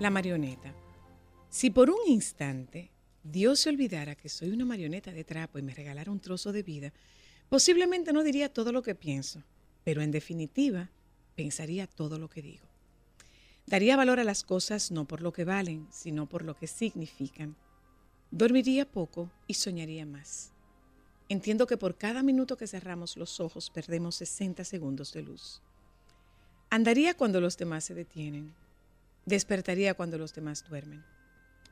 La marioneta. Si por un instante Dios se olvidara que soy una marioneta de trapo y me regalara un trozo de vida, posiblemente no diría todo lo que pienso, pero en definitiva pensaría todo lo que digo. Daría valor a las cosas no por lo que valen, sino por lo que significan. Dormiría poco y soñaría más. Entiendo que por cada minuto que cerramos los ojos perdemos 60 segundos de luz. Andaría cuando los demás se detienen. Despertaría cuando los demás duermen.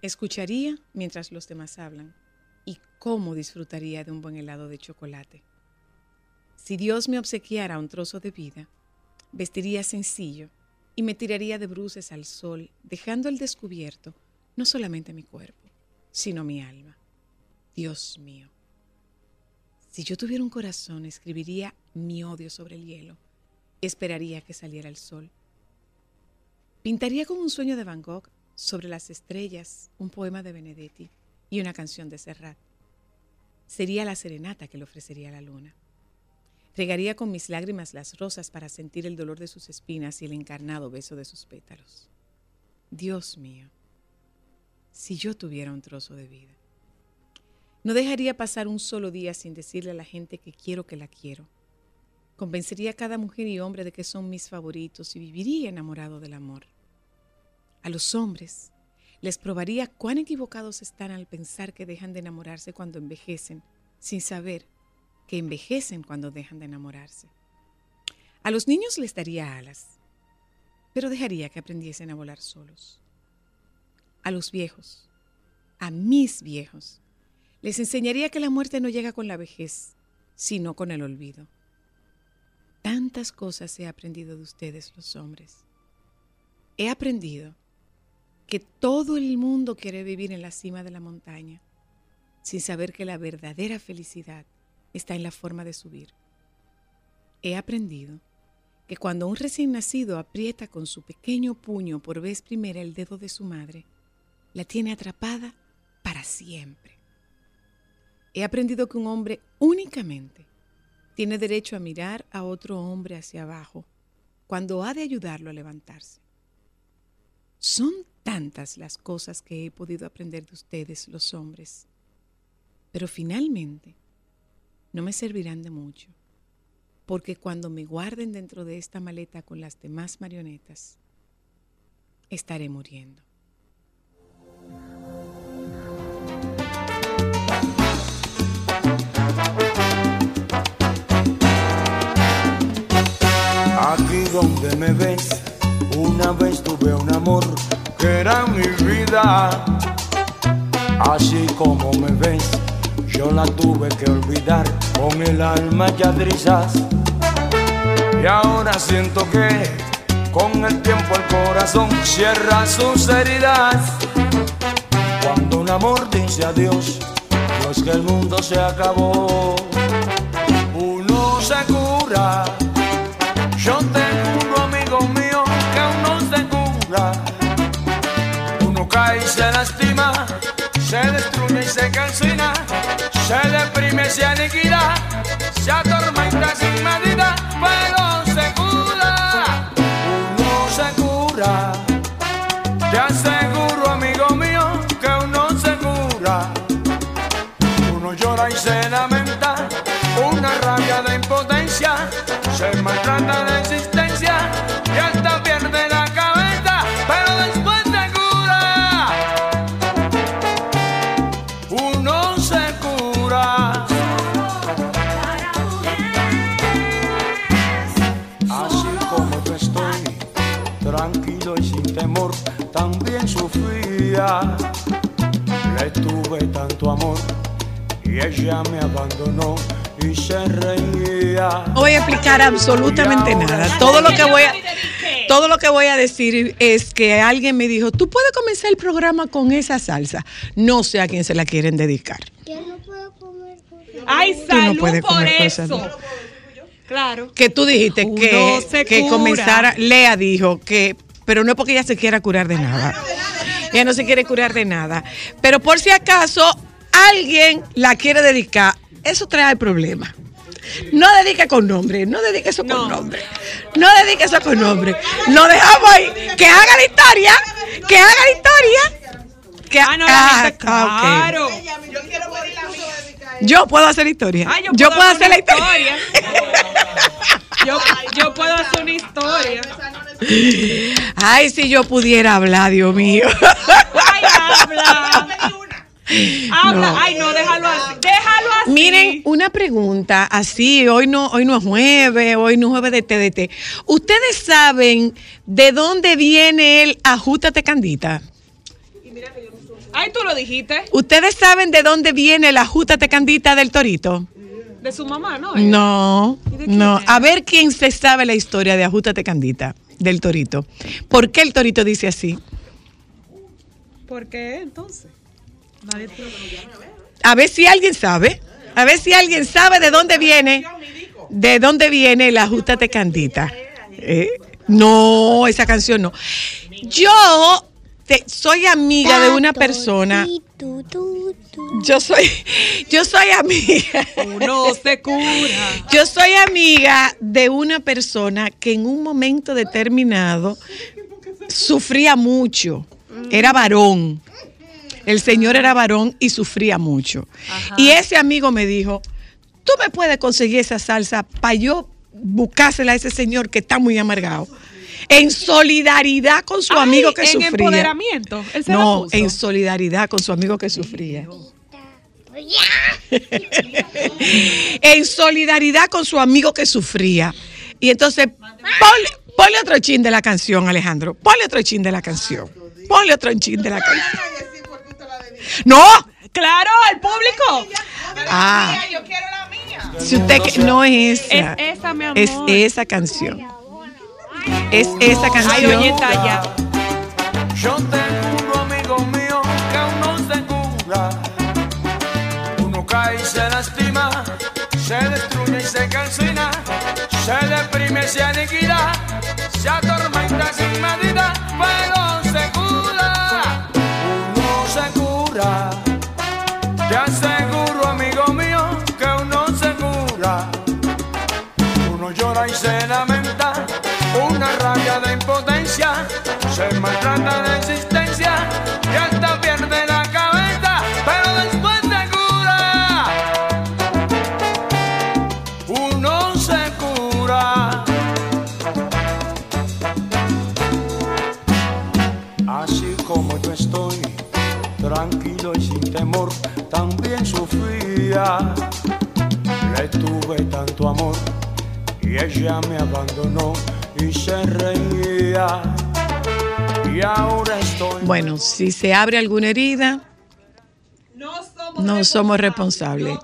Escucharía mientras los demás hablan. Y cómo disfrutaría de un buen helado de chocolate. Si Dios me obsequiara un trozo de vida, vestiría sencillo y me tiraría de bruces al sol, dejando al descubierto no solamente mi cuerpo, sino mi alma. Dios mío. Si yo tuviera un corazón, escribiría mi odio sobre el hielo. Esperaría que saliera el sol. Pintaría como un sueño de Van Gogh sobre las estrellas un poema de Benedetti y una canción de Serrat. Sería la serenata que le ofrecería la luna. Regaría con mis lágrimas las rosas para sentir el dolor de sus espinas y el encarnado beso de sus pétalos. Dios mío, si yo tuviera un trozo de vida. No dejaría pasar un solo día sin decirle a la gente que quiero que la quiero. Convencería a cada mujer y hombre de que son mis favoritos y viviría enamorado del amor. A los hombres les probaría cuán equivocados están al pensar que dejan de enamorarse cuando envejecen, sin saber que envejecen cuando dejan de enamorarse. A los niños les daría alas, pero dejaría que aprendiesen a volar solos. A los viejos, a mis viejos, les enseñaría que la muerte no llega con la vejez, sino con el olvido. Tantas cosas he aprendido de ustedes los hombres. He aprendido que todo el mundo quiere vivir en la cima de la montaña, sin saber que la verdadera felicidad está en la forma de subir. He aprendido que cuando un recién nacido aprieta con su pequeño puño por vez primera el dedo de su madre, la tiene atrapada para siempre. He aprendido que un hombre únicamente tiene derecho a mirar a otro hombre hacia abajo cuando ha de ayudarlo a levantarse. Son tantas las cosas que he podido aprender de ustedes, los hombres, pero finalmente no me servirán de mucho. porque cuando me guarden dentro de esta maleta con las demás marionetas, estaré muriendo. Aquí donde me ves, una vez tuve un amor que era mi vida. Así como me ves, yo la tuve que olvidar con el alma ya trizas. Y ahora siento que con el tiempo el corazón cierra sus heridas. Cuando un amor dice adiós, no es que el mundo se acabó. Uno se cura. Y se lastima, se destruye y se calcina, se deprime, se aniquila, se atormenta sin medida, pero se cura. Uno se cura. Te aseguro, amigo mío, que uno se cura. Uno llora y se lamenta, una rabia de impotencia, se maltrata Le tuve tanto amor y ella me abandonó y se reía. No voy a explicar absolutamente nada. Todo lo que voy a todo lo que voy a decir es que alguien me dijo, "Tú puedes comenzar el programa con esa salsa." No sé a quién se la quieren dedicar. Ay, no salud puedes por comer cosas, eso. ¿no? Claro. Que tú dijiste Uno que, que comenzara, Lea dijo que, pero no es porque ella se quiera curar de nada. Ella no se quiere curar de nada. Pero por si acaso alguien la quiere dedicar, eso trae problemas. No dedique con nombre, no dedique eso con nombre. No dedique eso con nombre. Lo dejamos ahí. Que haga la historia. Que haga la historia. Que, Ah, no, la ah, ok. claro. Yo puedo hacer historia. Ah, yo, yo puedo hacer la historia. yo, yo puedo hacer una historia. Ay, si yo pudiera hablar, Dios mío. Ay, habla. Habla. No. Ay, no, déjalo así. Déjalo así. Miren, una pregunta, así, hoy no, hoy no es jueves, hoy no es jueves de TDT. ¿Ustedes saben de dónde viene el ajustate candita? Ay, tú lo dijiste. ¿Ustedes saben de dónde viene el ajustate candita del torito? De su mamá, ¿no? No, ¿Y de quién no. es? A ver quién se sabe la historia de ajustate candita del torito. ¿Por qué el torito dice así? ¿Por qué entonces? Nadie te lo- A ver si alguien sabe. A ver si alguien sabe de dónde viene. De dónde viene el ajustate candita. Eh, no, esa canción no. Yo te- soy amiga de una persona. Yo soy, yo soy amiga. Uno se cura. Yo soy amiga de una persona que en un momento determinado sufría mucho. Era varón. El señor era varón y sufría mucho. Y ese amigo me dijo, tú me puedes conseguir esa salsa para yo buscársela a ese señor que está muy amargado. En solidaridad con su Ay, amigo que en sufría. empoderamiento. Él se la No, puso. en solidaridad con su amigo que sufría. en solidaridad con su amigo que sufría. Y entonces, ponle, ponle otro chin de la canción, Alejandro. Ponle otro chin de la canción. Ponle otro chin de la canción. No, Claro, el público. ah, si usted que no es esa, Es esa, mi amor. es esa canción. Es esa Ay, canción. oye, ya. Yo tengo un amigo mío que aún no se cura. Uno cae y se lastima, se destruye y se calcina, se deprime, se aniquila, se atormenta sin medida, pero se cura. Uno se cura. Te aseguro, amigo mío, que uno se cura. Uno llora y se lamenta, maltrata de existencia y hasta pierde la cabeza, pero después se cura. Uno se cura. Así como yo estoy, tranquilo y sin temor, también sufría. Le tuve tanto amor y ella me abandonó y se reía. Y ahora estoy. Bueno, si se abre alguna herida, no somos responsables.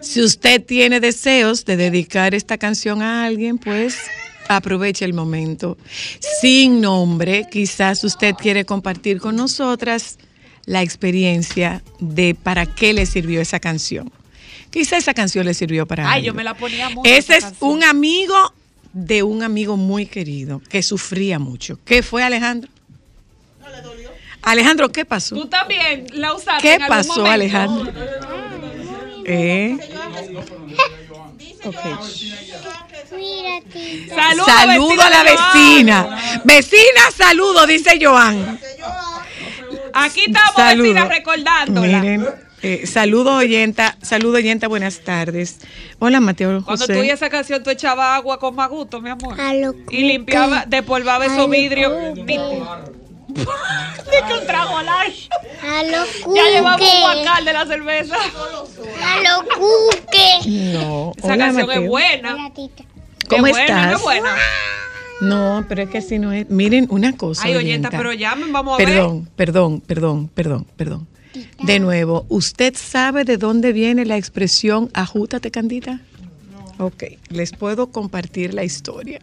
Si usted tiene deseos de dedicar esta canción a alguien, pues aproveche el momento. Sin nombre, quizás usted quiere compartir con nosotras la experiencia de para qué le sirvió esa canción. Quizás esa canción le sirvió para Ay, algo. yo me la ponía mucho. Ese es canción. un amigo de un amigo muy querido que sufría mucho. ¿Qué fue Alejandro? Alejandro, ¿qué pasó? Tú también la usaste ¿Qué en algún pasó, momento? Alejandro? ¿Eh? Ok. Saludo, Saludo a la vecina Joan. vecina. Saludo, dice Joan. Aquí estamos, Saludo. vecina, recordándola. Miren, eh, saludo oyenta, saludo oyenta, buenas tardes. Hola, Mateo Cuando tú esa canción, tú echabas agua con más gusto, mi amor. Y limpiaba, despolvaba esos vidrios. Cuque. De que un trago largo. A lo Ya llevamos un cuque. guacal de la cerveza. A lo cuque. No, Esa hola, canción Mateo. es buena. Gatita. ¿Cómo Qué buena, estás? qué buena. No, pero es que así no es. Miren una cosa. Ay, oyenta, oyenta. pero llamen, vamos a ver. Perdón, perdón, perdón, perdón, perdón. De nuevo, ¿usted sabe de dónde viene la expresión ajútate, Candita? Ok, les puedo compartir la historia.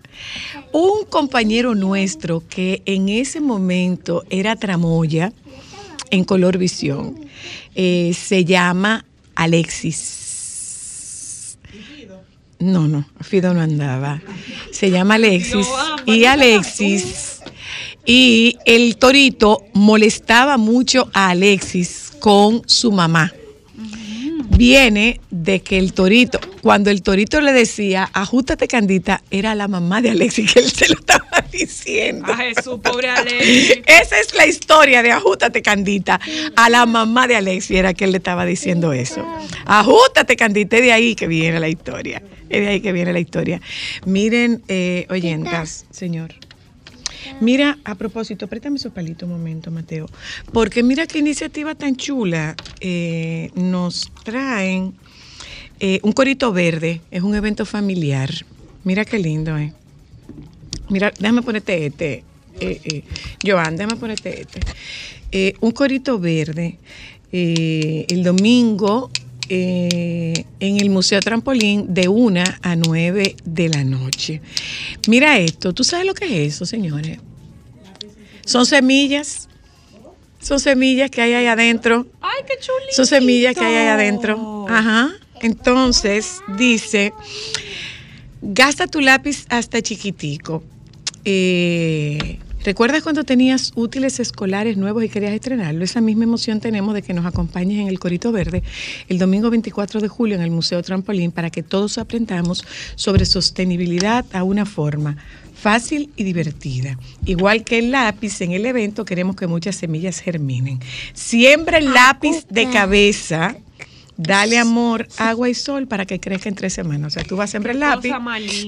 Un compañero nuestro que en ese momento era tramoya en Color Visión, eh, se llama Alexis. No, no, Fido no andaba. Se llama Alexis. Y Alexis. Y el torito molestaba mucho a Alexis con su mamá. Viene de que el torito, cuando el torito le decía, ajustate Candita, era la mamá de Alexis que él se lo estaba diciendo. A Jesús, pobre Alexis. Esa es la historia de Ajústate Candita. A la mamá de Alexi era que él le estaba diciendo eso. Ajústate Candita, es de ahí que viene la historia. Es de ahí que viene la historia. Miren, eh, oyentas, señor. Mira, a propósito, préstame su palito un momento, Mateo, porque mira qué iniciativa tan chula eh, nos traen eh, un corito verde, es un evento familiar. Mira qué lindo, ¿eh? Mira, déjame ponerte este. Eh, eh, Joan, déjame ponerte este. Un corito verde. el domingo eh, en el Museo Trampolín de 1 a 9 de la noche. Mira esto, ¿tú sabes lo que es eso, señores? Son semillas. Son semillas que hay ahí adentro. Ay, qué chulito. Son semillas que hay ahí adentro. Ajá. Entonces, dice, gasta tu lápiz hasta chiquitico. Eh, ¿Recuerdas cuando tenías útiles escolares nuevos y querías estrenarlo? Esa misma emoción tenemos de que nos acompañes en el Corito Verde el domingo 24 de julio en el Museo Trampolín para que todos aprendamos sobre sostenibilidad a una forma fácil y divertida. Igual que el lápiz, en el evento queremos que muchas semillas germinen. Siembra el lápiz de cabeza. Dale amor, agua y sol para que crezca en tres semanas. O sea, tú vas a sembrar el lápiz,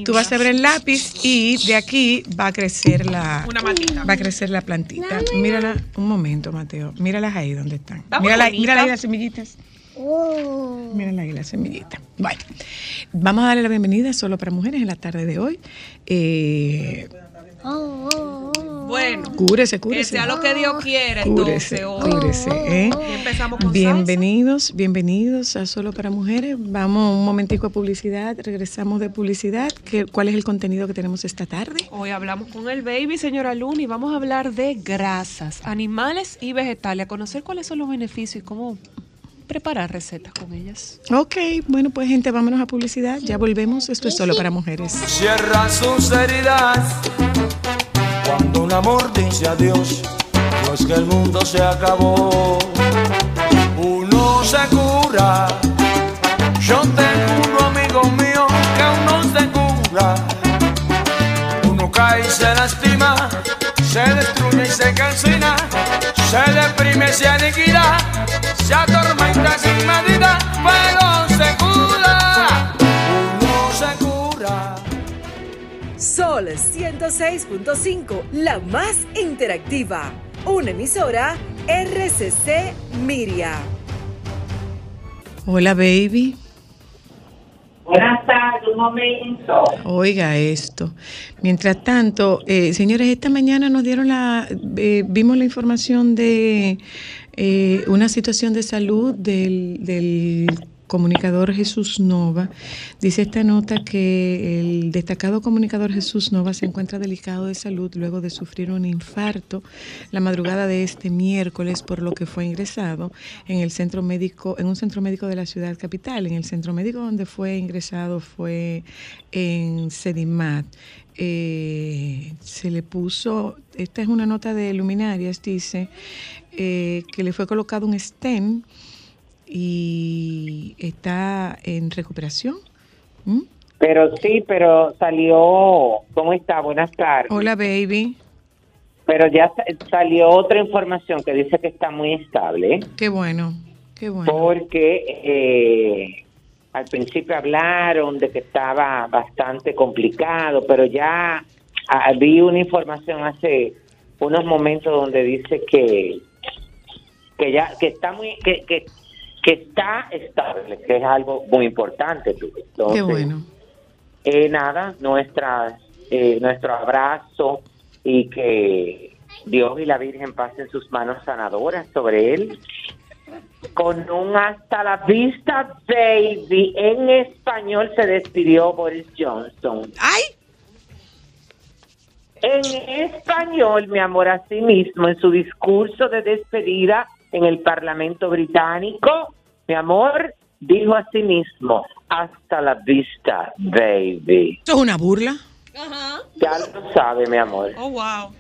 tú vas a sembrar el lápiz y de aquí va a crecer la Una matita. va a crecer la plantita. Mírala un momento, Mateo. Míralas ahí donde están. Está Mírala, mírala ahí las semillitas. Oh. Mírala ahí las semillitas. Bueno, vamos a darle la bienvenida solo para mujeres en la tarde de hoy. Eh, oh, oh. Bueno, cúrese, que cúrese. sea lo que Dios quiera, Cúrese, entonces. cúrese, ¿eh? Y empezamos con Bienvenidos, bienvenidos a Solo para Mujeres. Vamos un momentico a publicidad, regresamos de publicidad. ¿Qué, ¿Cuál es el contenido que tenemos esta tarde? Hoy hablamos con el baby, señora Luna, y vamos a hablar de grasas, animales y vegetales, a conocer cuáles son los beneficios y cómo preparar recetas con ellas. Ok, bueno pues gente, vámonos a publicidad. Ya volvemos, esto es Solo para Mujeres. Cierra sus heridas cuando un amor dice adiós. No es que el mundo se acabó. Uno se cura. Yo tengo un amigo mío que aún no se cura. Uno cae y se lastima, se destruye y se calcina, se deprime y se aniquila, se atormenta sin medida, pero Sol 106.5, la más interactiva. Una emisora RCC Miria. Hola, baby. Buenas tardes, un momento. Oiga esto. Mientras tanto, eh, señores, esta mañana nos dieron la, eh, vimos la información de eh, una situación de salud del, del comunicador Jesús Nova. Dice esta nota que el destacado comunicador Jesús Nova se encuentra delicado de salud luego de sufrir un infarto la madrugada de este miércoles, por lo que fue ingresado en el centro médico, en un centro médico de la ciudad capital. En el centro médico donde fue ingresado fue en Sedimat. Eh, se le puso, esta es una nota de luminarias, dice eh, que le fue colocado un stem y está en recuperación. ¿Mm? Pero sí, pero salió. ¿Cómo está? Buenas tardes. Hola, baby. Pero ya sa- salió otra información que dice que está muy estable. Qué bueno, qué bueno. Porque eh, al principio hablaron de que estaba bastante complicado, pero ya vi una información hace unos momentos donde dice que que ya que está muy que, que, que está estable, que es algo muy importante. Qué Entonces, bueno. eh, nada, nuestra, eh, nuestro abrazo y que Dios y la Virgen pasen sus manos sanadoras sobre él. Con un hasta la vista, baby. En español se despidió Boris Johnson. ¡Ay! En español, mi amor, así mismo, en su discurso de despedida en el Parlamento británico, mi amor, dijo así mismo, hasta la vista, baby. ¿Esto es una burla? Ya lo sabe, mi amor. Oh, wow.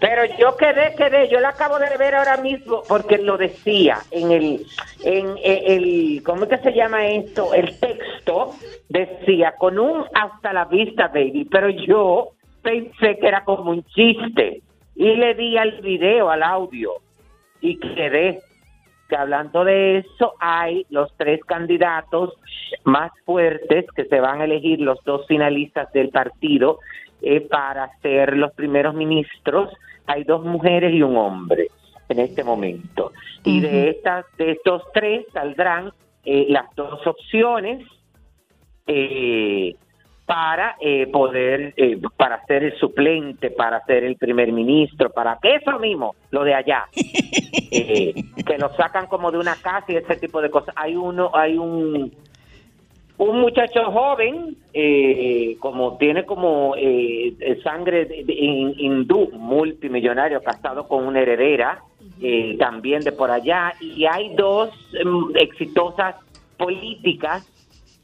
Pero yo quedé, quedé, yo la acabo de ver ahora mismo porque lo decía en el, en el, ¿cómo es que se llama esto? El texto decía con un hasta la vista, baby, pero yo pensé que era como un chiste y le di al video, al audio y quedé que hablando de eso hay los tres candidatos más fuertes que se van a elegir los dos finalistas del partido eh, para ser los primeros ministros. Hay dos mujeres y un hombre en este momento. Y de estas, de estos tres saldrán eh, las dos opciones eh, para eh, poder, eh, para ser el suplente, para ser el primer ministro, para que eso mismo, lo de allá, eh, que lo sacan como de una casa y ese tipo de cosas. Hay uno, hay un un muchacho joven, eh, como tiene como sangre hindú, multimillonario, casado con una heredera, también de por allá, y hay dos em, exitosas políticas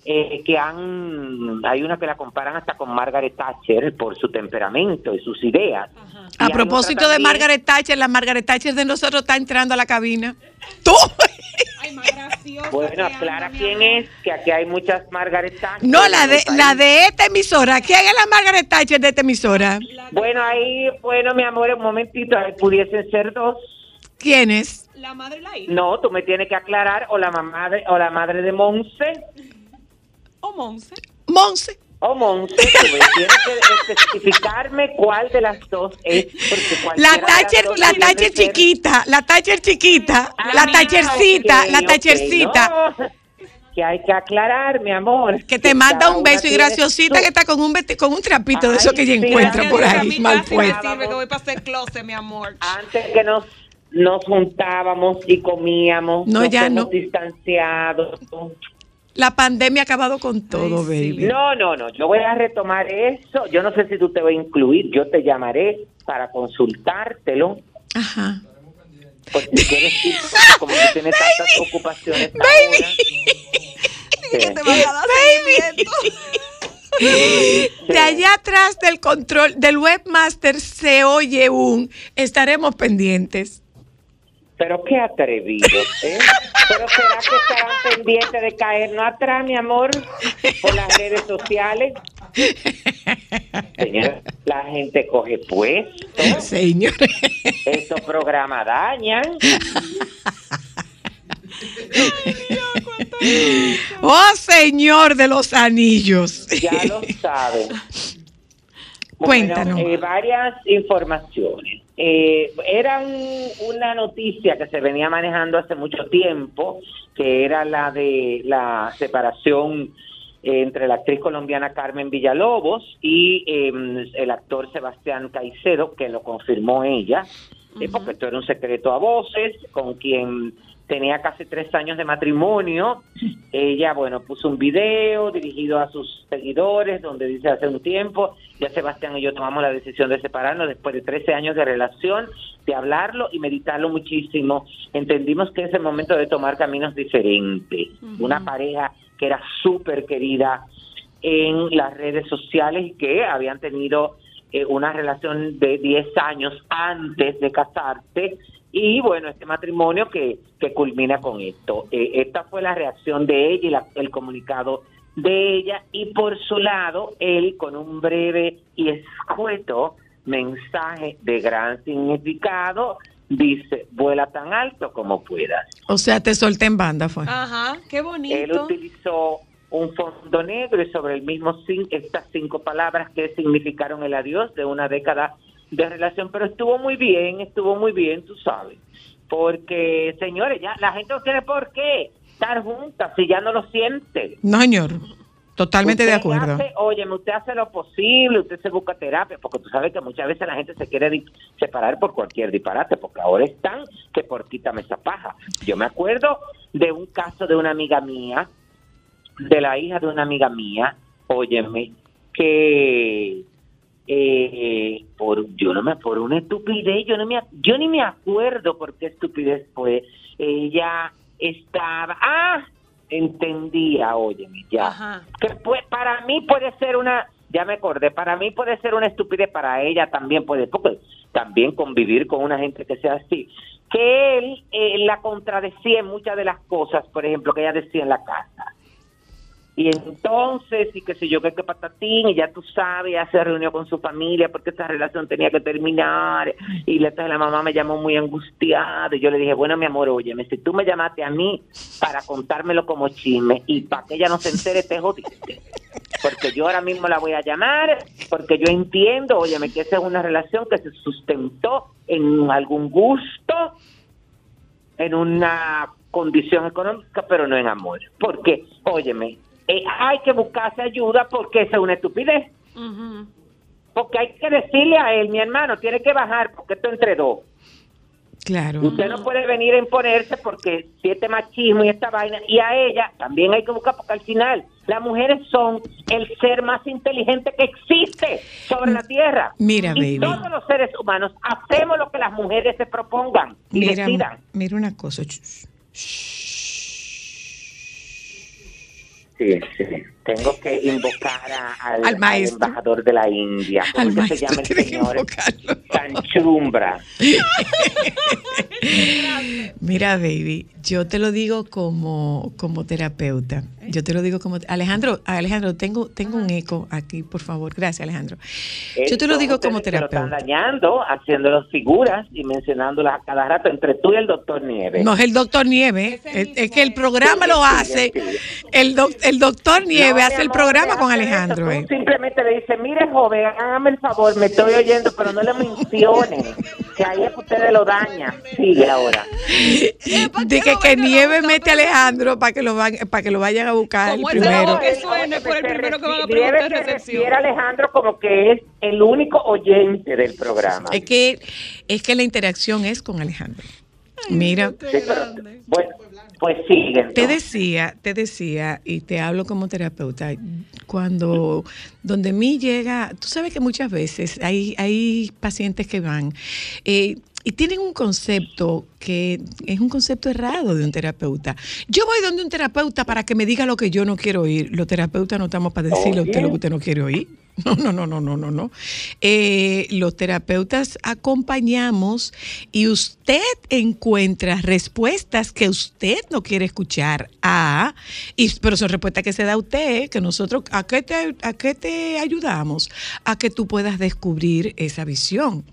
eh, que han, hay una que la comparan hasta con Margaret Thatcher por su temperamento y sus ideas. Y A propósito de Margaret Thatcher, la Margaret Thatcher de nosotros está entrando a la cabina. ¡Tú! Ay, más graciosa. Bueno, aclara quién es, que aquí hay muchas Margaret Thatcher. No, la de, la de esta emisora. ¿Quién es la Margaret Thatcher de esta emisora? Bueno, ahí, bueno, mi amor, un momentito, ahí pudiesen ser dos. ¿Quién es? La madre y la hija. No, tú me tienes que aclarar, o la mamá de, o la madre de Monse, O Monse. Monse. o Monse, tienes que especificarme cuál de las dos es, porque La Thatcher, dos la Thatcher chiquita, la Thatcher chiquita, Ah, la Thatchercita, la Thatchercita. no, que hay que aclarar, mi amor. Que te manda un beso y graciosita que está con un vesti- con un trapito de eso que ella sí, encuentra ay, por ahí, mal puesto. que voy para hacer closet, mi amor. Antes que nos nos juntábamos y comíamos, No, nos ya hemos no. distanciado. La pandemia ha acabado con todo, baby. No, no, no, yo voy a retomar eso. Yo no sé si tú te vas a incluir, yo te llamaré para consultártelo. Ajá. Porque si quieres ir, como que tienes tantas ocupaciones ahora. Que Sí. te van a dar seguimiento. De allá atrás del control del webmaster se oye un estaremos pendientes. Pero qué atrevido, ¿eh? Pero será que estarán pendientes de caernos atrás, mi amor, por las redes sociales. Señora, la gente coge puesto, Señor. estos programas dañan. Oh, Señor de los anillos. Ya lo saben. Cuéntanos. Bueno, eh, varias informaciones. Eh, era un- una noticia que se venía manejando hace mucho tiempo, que era la de la separación eh, entre la actriz colombiana Carmen Villalobos y eh, el actor Sebastián Caicedo, que lo confirmó ella, eh, porque esto era un secreto a voces, con quien tenía casi tres años de matrimonio. Ella, bueno, puso un video dirigido a sus seguidores donde dice hace un tiempo, ya Sebastián y yo tomamos la decisión de separarnos después de 13 años de relación, de hablarlo y meditarlo muchísimo. Entendimos que es el momento de tomar caminos diferentes. Una pareja que era súper querida en las redes sociales y que habían tenido eh, una relación de 10 años antes de casarse y bueno, este matrimonio que, que culmina con esto. Eh, esta fue la reacción de ella y la- el comunicado de ella y por su lado él con un breve y escueto mensaje de gran significado dice, vuela tan alto como puedas. O sea, te solté en banda, fue. Ajá, qué Él bonito. utilizó un fondo negro y sobre el mismo cin- estas cinco palabras que significaron el adiós de una década de relación, pero estuvo muy bien, estuvo muy bien, tú sabes, porque señores, ya la gente no tiene por qué estar juntas si ya no lo siente. No, señor. Totalmente de acuerdo. hace- óyeme, usted hace lo posible, usted se busca terapia, porque tú sabes que muchas veces la gente se quiere separar por cualquier disparate, porque ahora están que por quítame esa paja. Yo me acuerdo de un caso de una amiga mía, de la hija de una amiga mía, óyeme, que eh, por yo no me por una estupidez, yo no me yo ni me acuerdo por qué estupidez fue. Ella estaba, ah, entendía, óyeme, ya Ajá. que pues, para mí puede ser una, ya me acordé, para mí puede ser una estupidez, para ella también puede, porque también convivir con una gente que sea así. Que él eh, la contradecía en muchas de las cosas, por ejemplo, que ella decía en la casa. Y entonces, y qué sé yo, que que patatín, y ya tú sabes, ya se reunió con su familia porque esa relación tenía que terminar. Y la, la mamá me llamó muy angustiada. Y yo le dije, bueno, mi amor, óyeme, si tú me llamaste a mí para contármelo como chisme y para que ella no se entere, te jodiste. Porque yo ahora mismo la voy a llamar, porque yo entiendo, óyeme, que esa es una relación que se sustentó en algún gusto, en una condición económica, pero no en amor. Porque, óyeme, eh, hay que buscarse ayuda porque esa es una estupidez. Porque hay que decirle a él, mi hermano, tiene que bajar porque esto entre dos. Claro. Usted no puede venir a imponerse porque si este machismo y esta vaina, y a ella también hay que buscar porque al final las mujeres son el ser más inteligente que existe sobre la tierra. Mira, y baby. todos los seres humanos hacemos lo que las mujeres se propongan y Mira, decidan. mira una cosa. Sí, sí. Tengo que invocar a- al, Al maestro. al embajador de la India. ¿Cómo Al que se llama el señor? Canchumbra. Mira, baby, yo te lo digo como, como terapeuta. Yo te lo digo como Alejandro, Alejandro, tengo, tengo un eco aquí, por favor. Gracias, Alejandro. Yo te lo digo como que lo están terapeuta. dañando, haciéndolos figuras y mencionándolas a cada rato entre tú y el doctor Nieves. No es el doctor Nieve, es, es que el programa lo hace. El, doc- el doctor Nieve Mi hace el amor, programa con Alejandro. eso. eh. Tú simplemente le dices, mire joven, hágame el favor, me estoy oyendo, pero no le mencionen, que ahí es que ustedes lo dañan. Sigue ahora. De que, que Nieve mete a Alejandro para que lo van, para que lo vayan a buscar el primero. que suene, fue el primero que van a preguntar recepción. refiere a Alejandro como que es el único oyente del programa. Es que, es que la interacción es con Alejandro. Mira, Sí, pero- bueno, pues sigue. te decía, te decía, y te hablo como terapeuta, cuando donde mí llega, tú sabes que muchas veces hay, hay pacientes que van eh, y tienen un concepto que es un concepto errado de un terapeuta. Yo voy donde un terapeuta para que me diga lo que yo no quiero oír. Los terapeutas no estamos para decirle a usted lo que usted no quiere oír. No, no, no, no, no, no, no. Eh, los terapeutas acompañamos y usted encuentra respuestas que usted no quiere escuchar. Ah, y, pero son respuestas que se da a usted, que nosotros, ¿a qué, te, ¿a qué te ayudamos? A que tú puedas descubrir esa visión.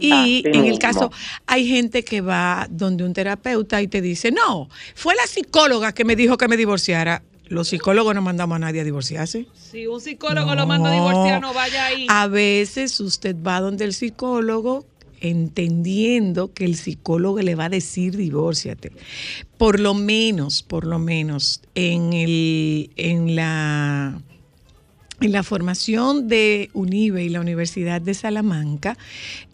Y Así en el mismo. caso, hay gente que va donde un terapeuta y te dice, no, fue la psicóloga que me dijo que me divorciara. Los psicólogos no mandamos a nadie a divorciarse. Si un psicólogo lo manda a divorciar, no vaya ahí. A veces usted va donde el psicólogo entendiendo que el psicólogo le va a decir divórciate. Por lo menos, por lo menos, en, el, en la en la formación de UNIBE y la Universidad de Salamanca,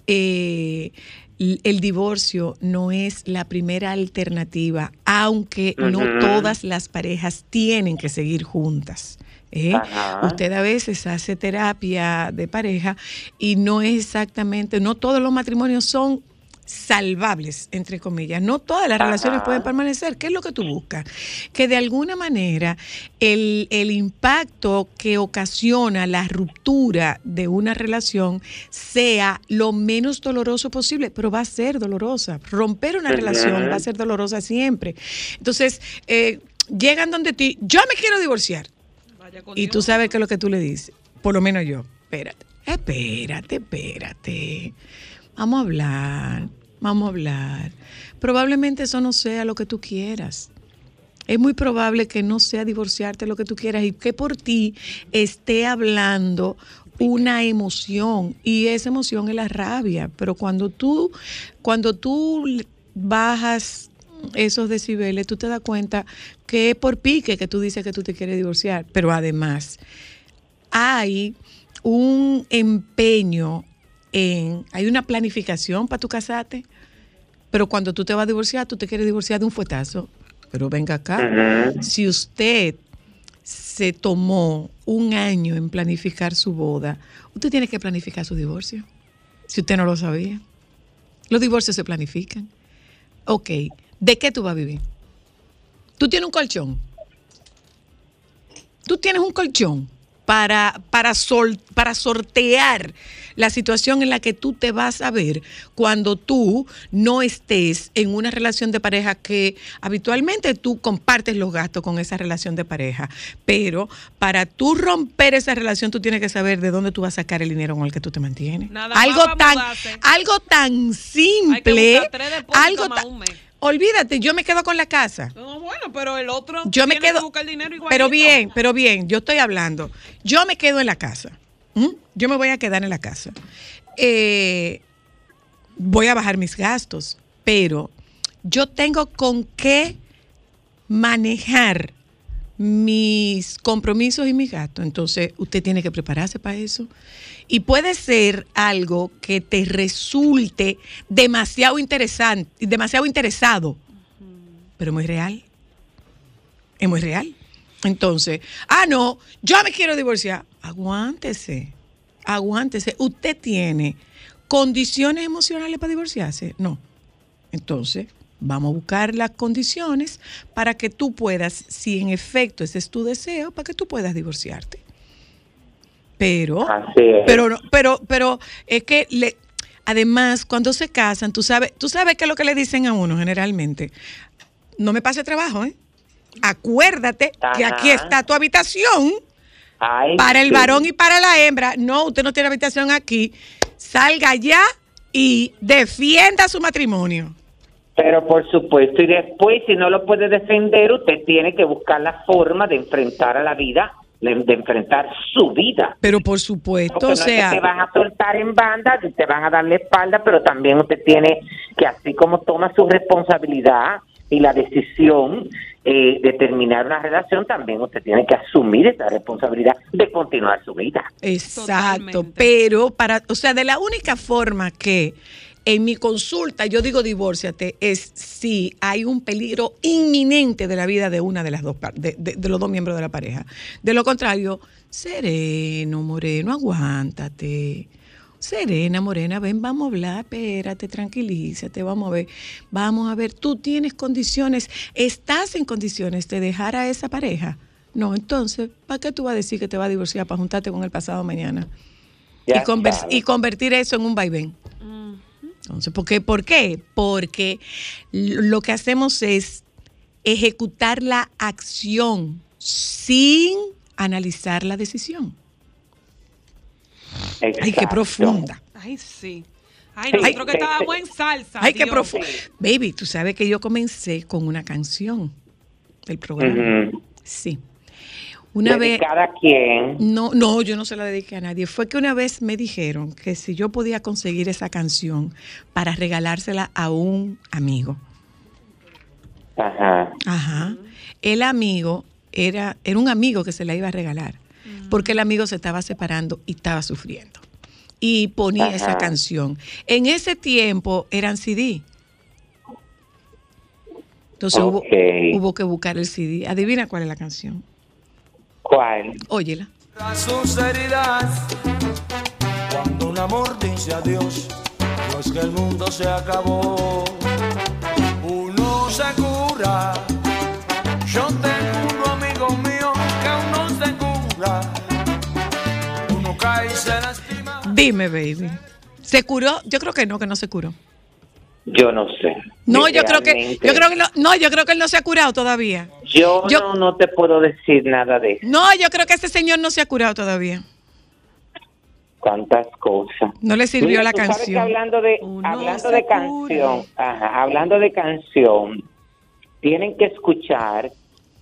eh, el divorcio no es la primera alternativa, aunque no todas las parejas tienen que seguir juntas. ¿eh? Usted a veces hace terapia de pareja y no es exactamente, no todos los matrimonios son salvables, entre comillas. No todas las Ajá. relaciones pueden permanecer. ¿Qué es lo que tú buscas? Que de alguna manera el, el impacto que ocasiona la ruptura de una relación sea lo menos doloroso posible, pero va a ser dolorosa. Romper una relación va a ser dolorosa siempre. Entonces, eh, llegan donde ti, yo me quiero divorciar. Vaya con Y Dios. tú sabes qué es lo que tú le dices. Por lo menos yo. Espérate, espérate, espérate. Vamos a hablar, vamos a hablar. Probablemente eso no sea lo que tú quieras. Es muy probable que no sea divorciarte lo que tú quieras y que por ti esté hablando una emoción y esa emoción es la rabia. Pero cuando tú, cuando tú bajas esos decibeles, tú te das cuenta que es por pique que tú dices que tú te quieres divorciar. Pero además, hay un empeño en, hay una planificación para tu casarte, pero cuando tú te vas a divorciar, tú te quieres divorciar de un fuetazo. Pero venga acá, si usted se tomó un año en planificar su boda, usted tiene que planificar su divorcio, si usted no lo sabía. Los divorcios se planifican. Ok, ¿de qué tú vas a vivir? Tú tienes un colchón. Tú tienes un colchón para, para, sol- para sortear la situación en la que tú te vas a ver cuando tú no estés en una relación de pareja que habitualmente tú compartes los gastos con esa relación de pareja. Pero para tú romper esa relación, tú tienes que saber de dónde tú vas a sacar el dinero con el que tú te mantienes. Nada algo tan, algo tan Hay que simple, tres algo tan-. Olvídate, yo me quedo con la casa. No, bueno, pero el otro Yo me tiene que quedo. buscar el dinero igualito. Pero bien, pero bien, yo estoy hablando. Yo me quedo en la casa. Yo me voy a quedar en la casa. Eh, voy a bajar mis gastos, pero yo tengo con qué manejar mis compromisos y mis gastos. Entonces, usted tiene que prepararse para eso. Y puede ser algo que te resulte demasiado interesante, demasiado interesado, pero muy real. Es muy real. Entonces, ah, no, yo me quiero divorciar. Aguántese, aguántese. ¿Usted tiene condiciones emocionales para divorciarse? No. Entonces, vamos a buscar las condiciones para que tú puedas, si en efecto ese es tu deseo, para que tú puedas divorciarte. Pero, pero, pero, pero es que le, además cuando se casan, tú sabes, tú sabes qué es lo que le dicen a uno generalmente. No me pase trabajo, ¿eh? Acuérdate que aquí está tu habitación Ay, para el sí. varón y para la hembra. No, usted no tiene habitación aquí. Salga ya y defienda su matrimonio. Pero por supuesto, y después, si no lo puede defender, usted tiene que buscar la forma de enfrentar a la vida, de, enfrentar su vida. Pero por supuesto, o no es que te sea, van a soltar en banda, y te van a darle espalda, pero también usted tiene que, así como toma su responsabilidad y la decisión eh, de terminar una relación, también usted tiene que asumir esa responsabilidad de continuar su vida. exacto. Totalmente. Pero para, o sea, de la única forma que en mi consulta yo digo divórciate es si hay un peligro inminente de la vida de una de las dos de, de- de los dos miembros de la pareja. De lo contrario, sereno, moreno, aguántate. Serena, Morena, ven, vamos a hablar, espérate, tranquilízate, vamos a ver, vamos a ver, tú tienes condiciones, estás en condiciones de dejar a esa pareja. No, entonces, ¿para qué tú vas a decir que te vas a divorciar para juntarte con el pasado mañana? Ya y, conver- y convertir eso en un vaivén. Entonces, ¿por qué? ¿por qué? Porque lo que hacemos es ejecutar la acción sin analizar la decisión. Ay, qué Exacto. profunda. Ay, sí. Ay, Sí, nosotros que sí, estábamos sí. en salsa. Ay, qué Dios. profundo. Baby, tú sabes que yo comencé con una canción del programa. Ujú. Sí. Una vez, ¿Dedicada a quién? no, no, yo no se la dediqué a nadie. Fue que una vez me dijeron que si yo podía conseguir esa canción para regalársela a un amigo. Ajá. Ajá. El amigo era, era un amigo que se la iba a regalar, porque el amigo se estaba separando y estaba sufriendo. Y ponía Ajá. esa canción. En ese tiempo eran CD. Entonces hubo, hubo que buscar el CD. Adivina cuál es la canción. ¿Cuál? Óyela. Sus heridas, cuando un amor dice adiós, no es que el mundo se acabó. Uno se cura, yo tengo uno amigo mío que aún no se cura. Uno cae y se lastima. Dime, baby. ¿Se curó? Yo creo que no, que no se curó. Yo no sé. No, yo creo que, yo creo que no, no, yo creo que él no se ha curado todavía. Yo, yo- no, no te puedo decir nada de eso. No, yo creo que ese señor no se ha curado todavía. Tantas cosas. No le sirvió Mira, la tú sabes que canción. hablando de, Uno hablando de cura. canción, ajá, hablando de canción, tienen que escuchar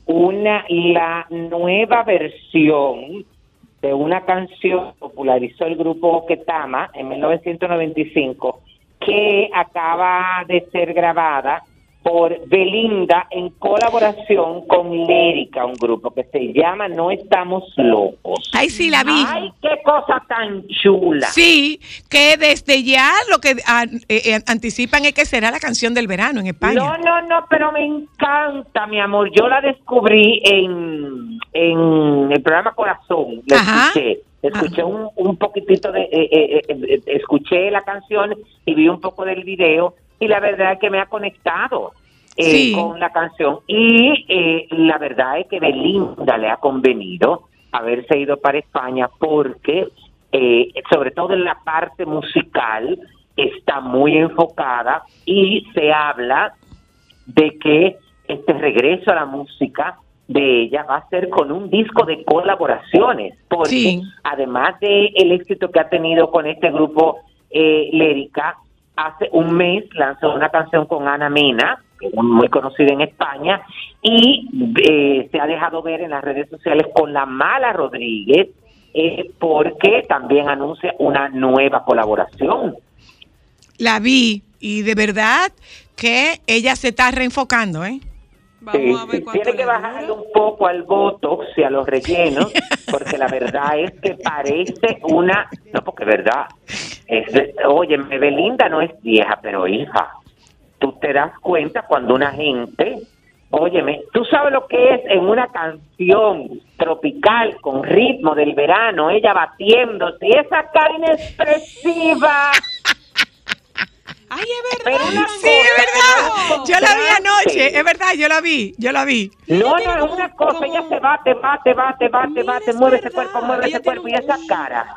una la nueva versión de una canción popularizó el grupo Ketama en 1995 que acaba de ser grabada por Belinda en colaboración con Lérica, un grupo que se llama No Estamos Locos. Ay, sí, la vi. ¡Ay, qué cosa tan chula! Sí, que desde ya lo que ah, eh, eh, anticipan es que será la canción del verano en España. No, no, no, pero me encanta, mi amor. Yo la descubrí en, en el programa Corazón. La Ajá. escuché. Escuché un, un poquitito de. eh, eh, eh, eh, escuché la canción y vi un poco del video. Y la verdad es que me ha conectado Sí. con la canción. Y eh, la verdad es que Belinda le ha convenido haberse ido para España porque, eh, sobre todo en la parte musical, está muy enfocada y se habla de que este regreso a la música de ella va a ser con un disco de colaboraciones, porque Sí. además de el éxito que ha tenido con este grupo eh, Lérica, hace un mes lanzó una canción con Ana Mena, muy conocida en España, y eh, se ha dejado ver en las redes sociales con la Mala Rodríguez, eh, porque también anuncia una nueva colaboración. La vi y de verdad que ella se está reenfocando, ¿eh? Vamos Sí, a ver sí, cuánto tiene que le bajarle un poco al botox y a los rellenos, porque la verdad es que parece una, no, porque verdad, es, oye, Belinda no es vieja, pero hija, tú te das cuenta cuando una gente, óyeme, tú sabes lo que es en una canción tropical con ritmo del verano, ella batiéndose, y esa cara inexpresiva. Ay, es verdad. una Sí, es verdad. Yo la vi anoche, es verdad, yo la vi, yo la vi. No, no, es una cosa, ella se bate, bate, bate, bate, bate, mueve ese cuerpo, mueve ese cuerpo y esa cara.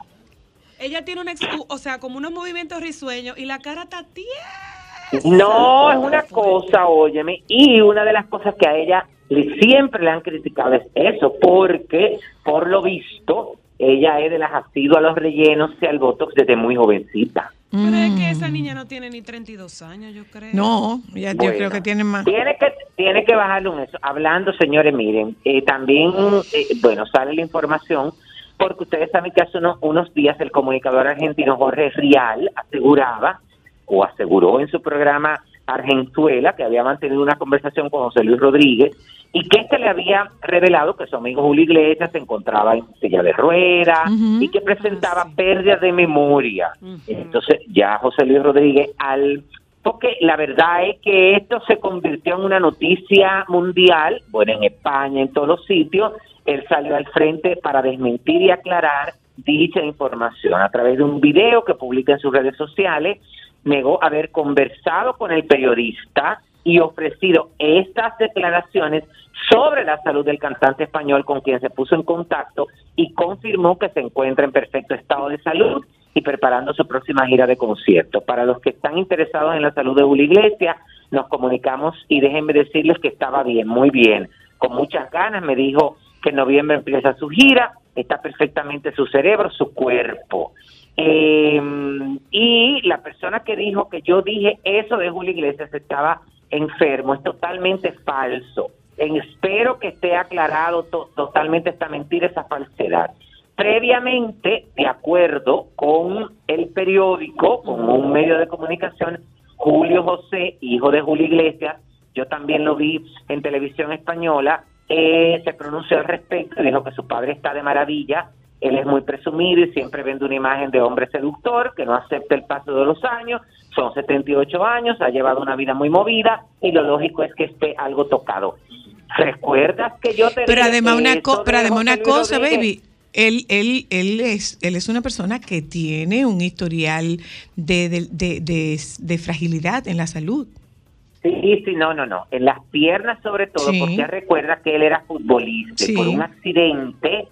Ella tiene un, ex- o sea, como unos movimientos risueños y la cara está tiesa. No, es una cosa, óyeme, y una de las cosas que a ella siempre le han criticado es eso, porque por lo visto ella es de las asiduas a los rellenos y al botox desde muy jovencita. Pero es que Mm. esa niña no tiene ni 32 años, yo creo. No, ya, yo creo que tiene más. Tiene que, tiene que bajarle un eso. Hablando, señores, miren, eh, también, eh, bueno, sale la información, porque ustedes saben que hace unos, unos días el comunicador argentino Jorge Rial aseguraba, o aseguró en su programa Argenzuela, que había mantenido una conversación con José Luis Rodríguez, y que este le había revelado que su amigo Julio Iglesias se encontraba en silla de ruedas Ujú. y que presentaba sí. pérdida de memoria. Entonces ya José Luis Rodríguez al porque la verdad es que esto se convirtió en una noticia mundial, bueno, en España, en todos los sitios, él salió al frente para desmentir y aclarar dicha información a través de un video que publica en sus redes sociales, negó haber conversado con el periodista y ofrecido estas declaraciones sobre la salud del cantante español con quien se puso en contacto y confirmó que se encuentra en perfecto estado de salud y preparando su próxima gira de concierto. Para los que están interesados en la salud de Julio Iglesias, nos comunicamos y déjenme decirles que estaba bien, muy bien, con muchas ganas. Me dijo que en noviembre empieza su gira, está perfectamente su cerebro, su cuerpo. Eh, y la persona que dijo que yo dije eso de Julio Iglesias estaba enfermo es totalmente falso. espero que esté aclarado to- totalmente esta mentira, esa falsedad. Previamente, de acuerdo con el periódico, con un medio de comunicación, Julio José, hijo de Julio Iglesias, yo también lo vi en televisión española, eh, se pronunció al respecto y dijo que su padre está de maravilla, él es muy presumido y siempre vende una imagen de hombre seductor que no acepta el paso de los años, son 78 años, ha llevado una vida muy movida y lo lógico es que esté algo tocado. ¿Recuerdas que yo te Pero además una, co- pero además una cosa, Rodríguez- baby. Él, él, él, es, él es una persona que tiene un historial de, de, de, de- de fragilidad en la salud. Sí, sí, no, no, no. En las piernas sobre todo, Sí. porque recuerda que él era futbolista. y. Por un accidente,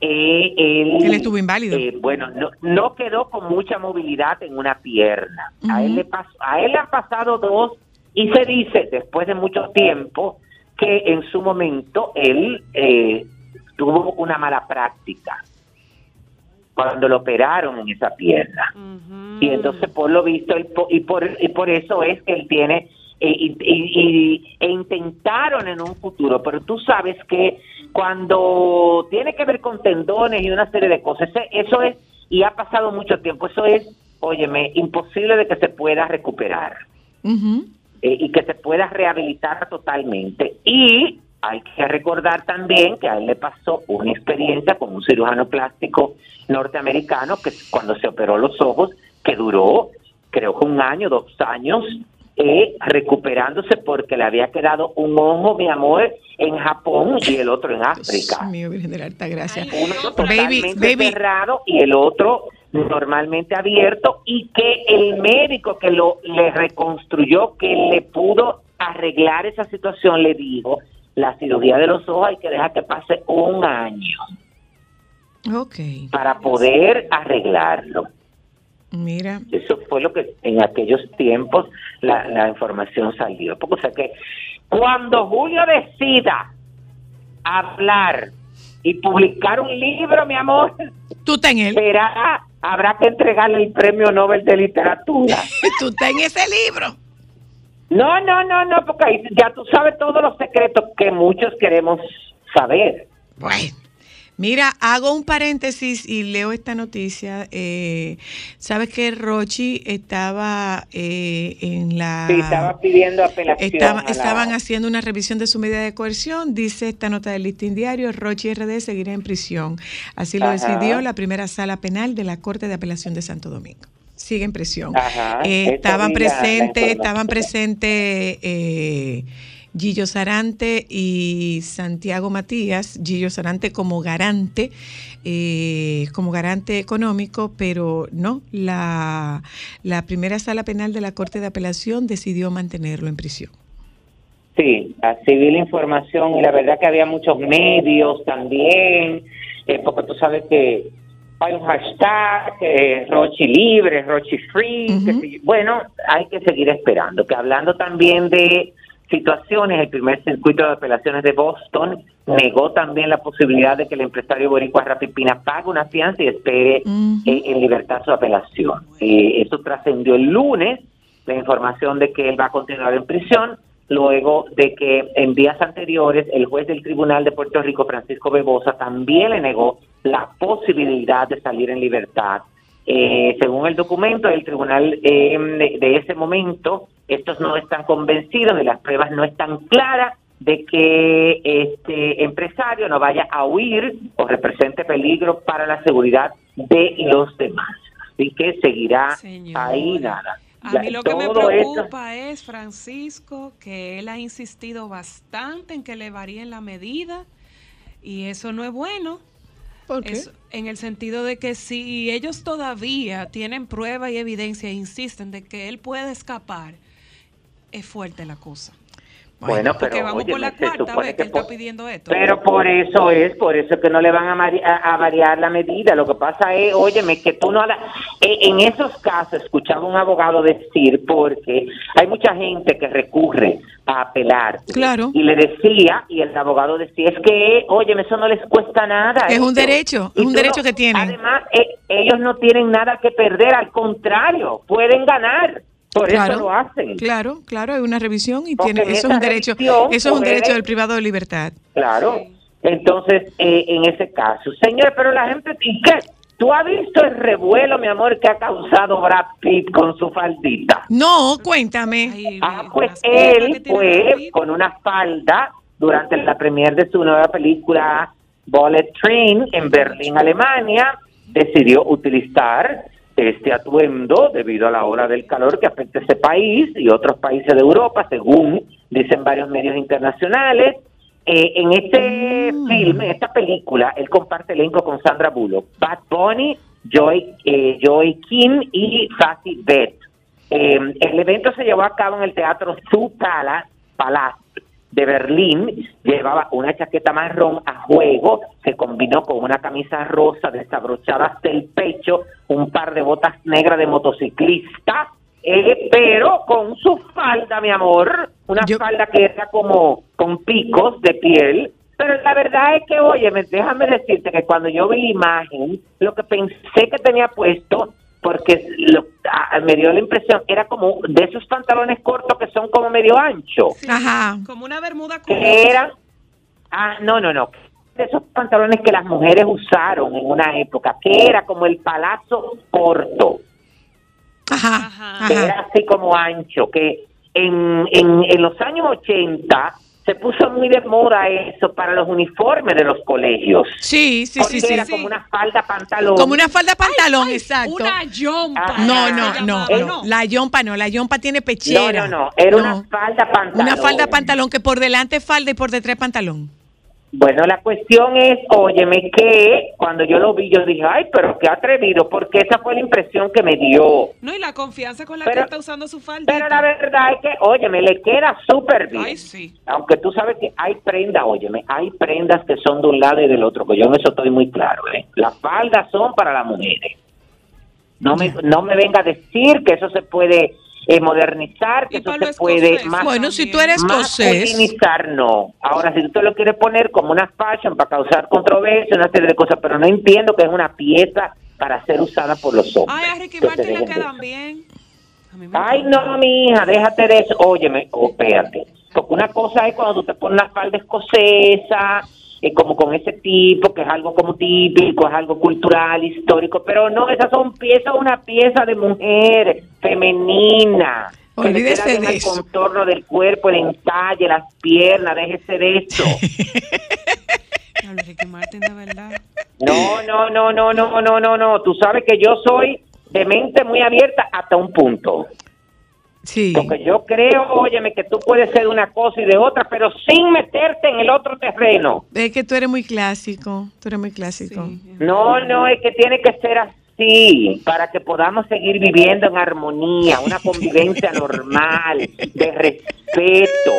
eh, él... Él estuvo inválido. eh, bueno, no, no quedó con mucha movilidad en una pierna. A él le pasó, a él le han pasado dos y se dice, después de mucho tiempo, que en su momento él eh, tuvo una mala práctica cuando lo operaron en esa pierna. Y entonces, por lo visto, él po- y, por, y por eso es que él tiene, eh, y, e intentaron en un futuro, pero tú sabes que cuando tiene que ver con tendones y una serie de cosas, eso es, y ha pasado mucho tiempo, eso es, óyeme, imposible de que se pueda recuperar eh, y que se pueda rehabilitar totalmente. Y hay que recordar también que a él le pasó una experiencia con un cirujano plástico norteamericano que cuando se operó los ojos, que duró creo que un año, dos años, eh, recuperándose porque le había quedado un ojo, mi amor, en Japón y el otro en África. Dios mío, Virgen de la Alta Gracia. Uno totalmente baby. cerrado y el otro normalmente abierto y que el médico que lo le reconstruyó, que le pudo arreglar esa situación, le dijo, la cirugía de los ojos hay que dejar que pase un año para poder arreglarlo. Mira. Eso fue lo que en aquellos tiempos la, la información salió. Porque, o sea que cuando Julio decida hablar y publicar un libro, mi amor, Tú estás en él. será, habrá que entregarle el premio Nobel de Literatura. Tú estás en ese libro. No, no, no, no, porque ahí ya tú sabes todos los secretos que muchos queremos saber. Bueno. Mira, hago un paréntesis y leo esta noticia. Eh, Sabes que Rochi estaba eh, en la... Sí, estaba pidiendo apelación. Estaba- la- estaban haciendo una revisión de su medida de coerción. Dice esta nota del listín diario, Rochi RD seguirá en prisión. Así lo Ajá. decidió la primera sala penal de la Corte de Apelación de Santo Domingo. Sigue en prisión. Ajá, Eh, estaban presentes, estaban presentes eh, Gillo Sarante y Santiago Matías. Gillo Sarante como garante, eh, como garante económico, pero no, la, la primera sala penal de la Corte de Apelación decidió mantenerlo en prisión. Sí, así vi la información y la verdad que había muchos medios también, eh, porque tú sabes que hay un hashtag, eh, Rochi libre, Rochi free, bueno, hay que seguir esperando, que hablando también de situaciones, el primer circuito de apelaciones de Boston negó también la posibilidad de que el empresario boricua Rafi Pina pague una fianza y espere eh, en libertad su apelación. Eh, eso trascendió el lunes, la información de que él va a continuar en prisión, luego de que en días anteriores el juez del Tribunal de Puerto Rico, Francisco Bebosa, también le negó la posibilidad de salir en libertad. Eh, según el documento del tribunal eh, de, de ese momento, estos no están convencidos y las pruebas no están claras de que este empresario no vaya a huir o represente peligro para la seguridad de los demás. Así que seguirá Señora. ahí nada. A Ya mí lo que me esto- preocupa es, Francisco, que él ha insistido bastante en que le varíen la medida y eso no es bueno. En el sentido de que si ellos todavía tienen prueba y evidencia e insisten de que él puede escapar, es fuerte la cosa. Bueno, pero vamos por óyeme, la se cuarta supone vez que él está por- pidiendo esto. Pero por eso es, por eso es que no le van a, mari- a- variar la medida. Lo que pasa es, óyeme, que tú no la... eh, en esos casos, escuchaba un abogado decir, porque hay mucha gente que recurre a apelar. Claro. Y le decía, y el abogado decía, es que, óyeme, eso no les cuesta nada. Es un eso. derecho, es un derecho que tienen. Además, eh, ellos no tienen nada que perder, al contrario, pueden ganar. Por Claro. eso lo hacen. Claro, claro, hay una revisión y Porque tiene, en eso es un derecho, eso es un derecho del privado de libertad. Claro. Entonces, eh, en ese caso, señor, pero la gente, ¿y qué? ¿Tú has visto el revuelo, mi amor, que ha causado Brad Pitt con su faldita? No, cuéntame. Ay, Ah, pues él fue con una falda durante la premier de su nueva película Bullet Train en Berlín, Alemania. Decidió utilizar este atuendo debido a la ola del calor que afecta ese país y otros países de Europa, según dicen varios medios internacionales. Eh, en este filme, en esta película, él comparte elenco con Sandra Bullock, Bad Bunny, Joy, eh, Joy Kim y Fatty Beth. Eh, el evento se llevó a cabo en el Teatro Palace, Palace de Berlín. Llevaba una chaqueta marrón a juego, se combinó con una camisa rosa desabrochada hasta el pecho, un par de botas negras de motociclista, eh, pero con su falda, mi amor, una Yo- falda que era como con picos de piel. Pero la verdad es que, oye, me- déjame decirte que cuando yo vi la imagen, lo que pensé que tenía puesto, porque lo- ah, me dio la impresión, era como de esos pantalones cortos que son como medio ancho, Sí, Ajá. Como una bermuda con que eran, ah, no, no, no, de esos pantalones que las mujeres usaron en una época, que era como el palazo corto, Ajá. Ajá. que Ajá. era así como ancho, que en, en, en los años 80 se puso muy de moda eso para los uniformes de los colegios. Sí, sí, porque sí, sí. era sí. como una falda pantalón. Como una falda pantalón, exacto. Una yompa. Ah, No, no, no. La yompa no, la yompa tiene pechera. No, no, no, era No. una falda pantalón. Una falda pantalón que por delante es falda y por detrás es pantalón. Bueno, la cuestión es, óyeme, que cuando yo lo vi, yo dije, ay, pero qué atrevido, porque esa fue la impresión que me dio. No, y la confianza con la Pero- que está usando su falda. Pero la verdad es que, óyeme, le queda súper bien. Ay, sí. Aunque tú sabes que hay prendas, óyeme, hay prendas que son de un lado y del otro, que yo en eso estoy muy claro, ¿eh? Las faldas son para las mujeres. No me, no me venga a decir que eso se puede eh, modernizar, que eso se puede escocés. más Bueno, si tú eres escocés. no. Ahora, si tú te lo quieres poner como una fashion para causar controversia, una serie de cosas, pero no entiendo que es una pieza para ser usada por los hombres. Ay, a Ricky Martin le quedan bien. Ay, no, mi hija, déjate de eso. Óyeme, oh, espérate. Porque una cosa es cuando tú te pones una falda escocesa, eh, como con ese tipo, que es algo como típico, es algo cultural, histórico, pero no, esas son piezas, una pieza de mujer femenina. Olvídese de el eso. contorno del cuerpo, el entalle, las piernas, déjese de eso. No, no, no, no, no, no, no, no. Tú sabes que yo soy de mente muy abierta hasta un punto. Sí. Porque yo creo, óyeme, que tú puedes ser de una cosa y de otra, pero sin meterte en el otro terreno. Es que tú eres muy clásico. Tú eres muy clásico. Sí. No, no, es que tiene que ser así para que podamos seguir viviendo en armonía, una convivencia normal, de respeto.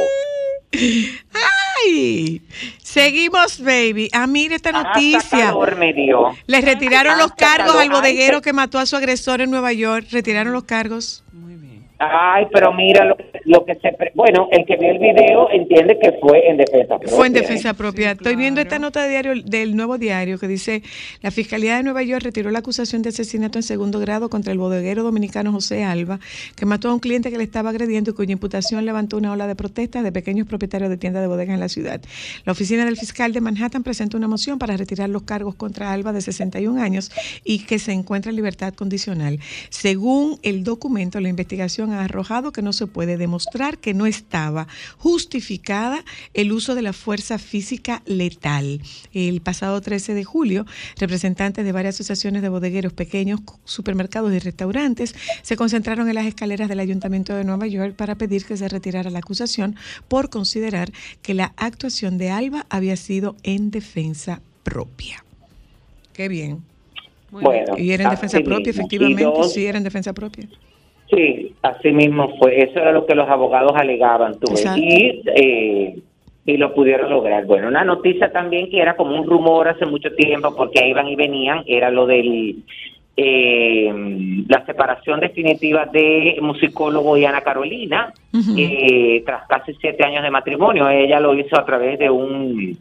¡Ay! Seguimos, baby. Ah, mira esta noticia. calor me dio. Le retiraron los cargos al bodeguero que mató a su agresor en Nueva York. Retiraron los cargos. Muy bien. Ay, pero mira lo, que- lo que se... pre- Bueno, el que vio el video entiende que fue en defensa propia. Fue en defensa propia. Sí, Estoy viendo esta nota de diario del nuevo diario que dice la Fiscalía de Nueva York retiró la acusación de asesinato en segundo grado contra el bodeguero dominicano José Alba, que mató a un cliente que le estaba agrediendo y cuya imputación levantó una ola de protestas de pequeños propietarios de tiendas de bodegas en la ciudad. La oficina del fiscal de Manhattan presentó una moción para retirar los cargos contra Alba de 61 años y que se encuentra en libertad condicional. Según el documento, la investigación ha arrojado que no se puede demostrar que no estaba justificada el uso de la fuerza física letal. El pasado 13 de julio, representantes de varias asociaciones de bodegueros pequeños, supermercados y restaurantes se concentraron en las escaleras del Ayuntamiento de Nueva York para pedir que se retirara la acusación por considerar que la actuación de Alba había sido en defensa propia. Qué bien. Muy Bueno, Y era en defensa así propia, efectivamente, dos- sí, era en defensa propia. Sí, así mismo fue. Eso era lo que los abogados alegaban, tú. Y, eh, y lo pudieron lograr. Bueno, una noticia también que era como un rumor hace mucho tiempo, porque iban y venían, era lo del eh, la separación definitiva de musicólogo y Ana Carolina, eh, tras casi siete años de matrimonio. Ella lo hizo a través de un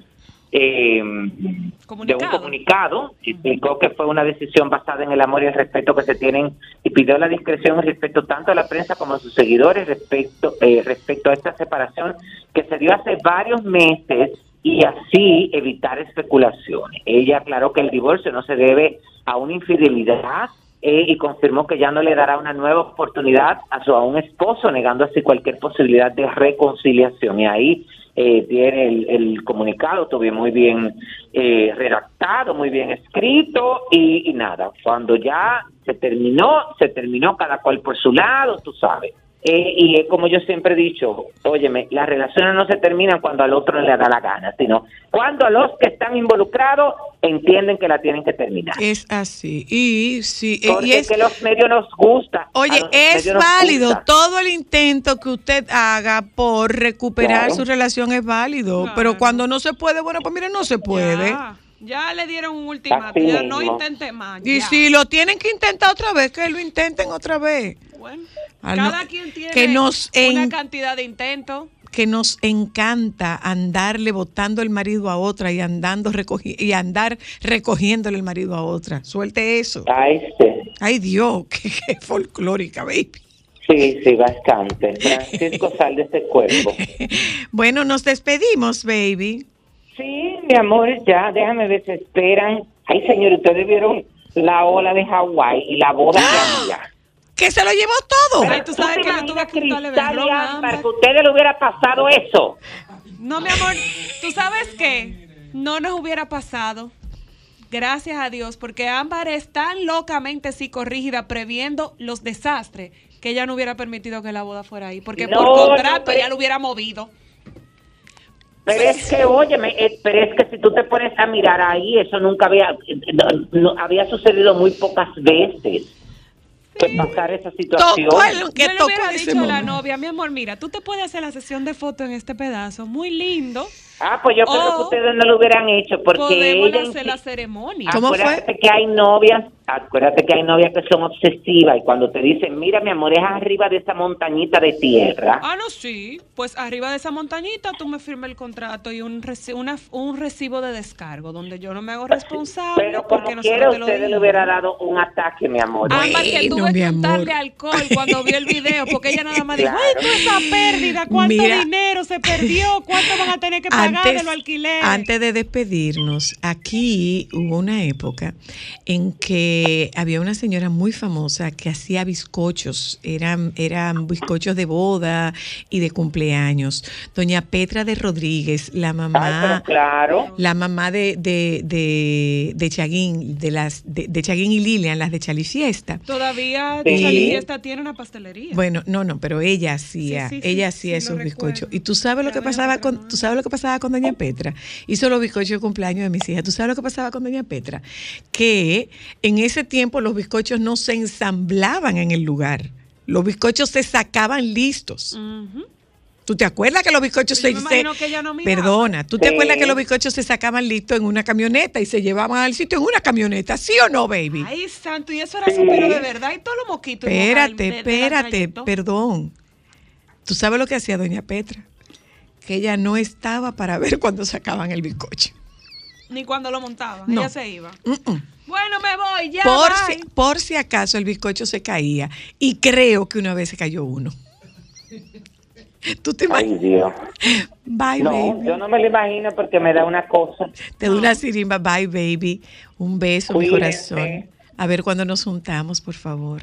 eh, de un Comunicado. explicó que fue una decisión basada en el amor y el respeto que se tienen y pidió la discreción y respeto tanto a la prensa como a sus seguidores respecto, eh, respecto a esta separación que se dio hace varios meses y así evitar especulaciones. Ella aclaró que el divorcio no se debe a una infidelidad eh, y confirmó que ya no le dará una nueva oportunidad a su a un esposo, negando así cualquier posibilidad de reconciliación. Y ahí eh, tiene el, el comunicado, tuve muy bien eh, redactado, muy bien escrito y, y nada, cuando ya se terminó, se terminó cada cual por su lado, tú sabes. Eh, y es como yo siempre he dicho, óyeme, las relaciones no se terminan cuando al otro le da la gana, sino cuando a los que están involucrados entienden que la tienen que terminar. Es así. Y sí, eh, Porque y es, que los medios nos gusta. Oye, es válido. gusta. Todo el intento que usted haga por recuperar Claro. su relación es válido. Claro. Pero cuando no se puede, bueno, pues mire, no se puede. Ya, ya le dieron un ultimato, Así ya no intente más. Y ya. si lo tienen que intentar otra vez, que lo intenten otra vez. Bueno, Ah, no, cada quien tiene que nos una en- cantidad de intentos. Que nos encanta andarle botando el marido a otra y andando recogi y andar recogiéndole el marido a otra. Suelte eso. Ay, sí. Ay Dios, qué, qué folclórica, baby. Sí, sí, bastante. Francisco, sal de ese cuerpo. Bueno, nos despedimos, baby. Sí, mi amor, ya, déjame ver si esperan. Ay, señor, ustedes vieron la ola de Hawái y la boda de amiga. Que se lo llevó todo. Ay, tú sabes que yo tuve que untarle Cristal y berrón a Ámbar, Ámbar. que a ustedes le hubiera pasado eso? No, mi amor, ¿tú sabes qué? No nos hubiera pasado. Gracias a Dios, porque Ámbar es tan locamente psicorrígida previendo los desastres que ella no hubiera permitido que la boda fuera ahí, porque No, por no, contrato pero- ella lo hubiera movido. Pero es que, óyeme, eh, pero es que si tú te pones a mirar ahí, eso nunca había, no- no- había sucedido muy pocas veces. Que pasar esa situación. Tocó que Yo le hubiera dicho a la momento. novia, mi amor, mira, tú te puedes hacer la sesión de foto en este pedazo, muy lindo. Ah, pues yo creo que O ustedes no lo hubieran hecho porque Podemos ella hacer la ceremonia. ¿Cómo fue? acuérdate que hay novias, acuérdate que hay novias que son obsesivas y cuando te dicen, mira mi amor, es arriba de esa montañita de tierra. Ah, no, sí. Pues arriba de esa montañita tú me firmas el contrato y un, reci- una- un recibo de descargo donde yo no me hago responsable Pero como porque quiera, te lo usted le hubiera dado un ataque, mi amor. Ámbar, que Bueno, tuve que untarle alcohol cuando vio el video, porque ella nada más dijo, ay, toda esa pérdida, cuánto Mira. dinero se perdió, cuánto van a tener que pagar Antes, de despedirnos, aquí hubo una época en que había una señora muy famosa que hacía bizcochos, eran, eran bizcochos de boda y de cumpleaños. Doña Petra de Rodríguez, la mamá, claro. la mamá de, de, de, de Chaguín, de las de, de Chaguín y Lilian, las de Chalifiesta. Todavía Sí. Charlie Fiesta tiene una pastelería. Bueno, no, no, pero ella hacía, Sí, sí, sí, ella sí, hacía esos recuerdo. bizcochos. Y tú sabes lo que pasaba con, tú sabes lo que pasaba con doña Petra. Hizo los bizcochos de cumpleaños de mis hijas. Tú sabes lo que pasaba con doña Petra, que en ese tiempo los bizcochos no se ensamblaban en el lugar. Los bizcochos se sacaban listos. ¿Tú te acuerdas que los bizcochos se, me se- que ella no miraba. Perdona, ¿tú te Sí. acuerdas que los bizcochos se sacaban listos en una camioneta y se llevaban al sitio en una camioneta? ¿Sí o no, baby? Ay, santo, y eso era suspiro de verdad y todos los moquitos. Espérate, de- de espérate, perdón. ¿Tú sabes lo que hacía doña Petra? Que ella no estaba para ver cuando sacaban el bizcocho. Ni cuando lo montaban, No. ella se iba. Mm, mm. Bueno, me voy, ya. Por, bye. si, por si acaso el bizcocho se caía. Y creo que una vez se cayó uno. ¿Tú te Ay, imaginas? Dios. Bye, No, baby. yo no me lo imagino porque me da una cosa. Te doy una sirimba. Bye, baby. Un beso, mi Cuídense. corazón. A ver cuando nos juntamos, por favor.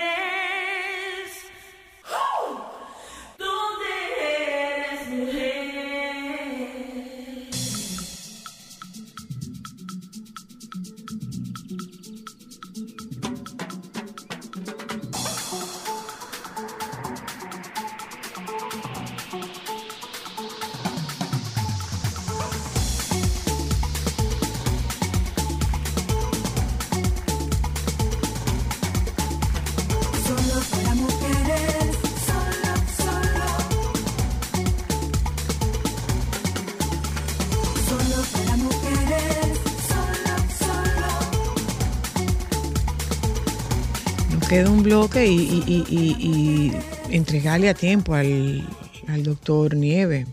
Bloque y, y- y- entregarle a tiempo al, al doctor Nieve.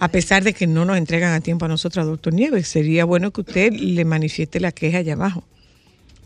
A pesar de que no nos entregan a tiempo a nosotros, doctor Nieve, sería bueno que usted le manifieste la queja allá abajo.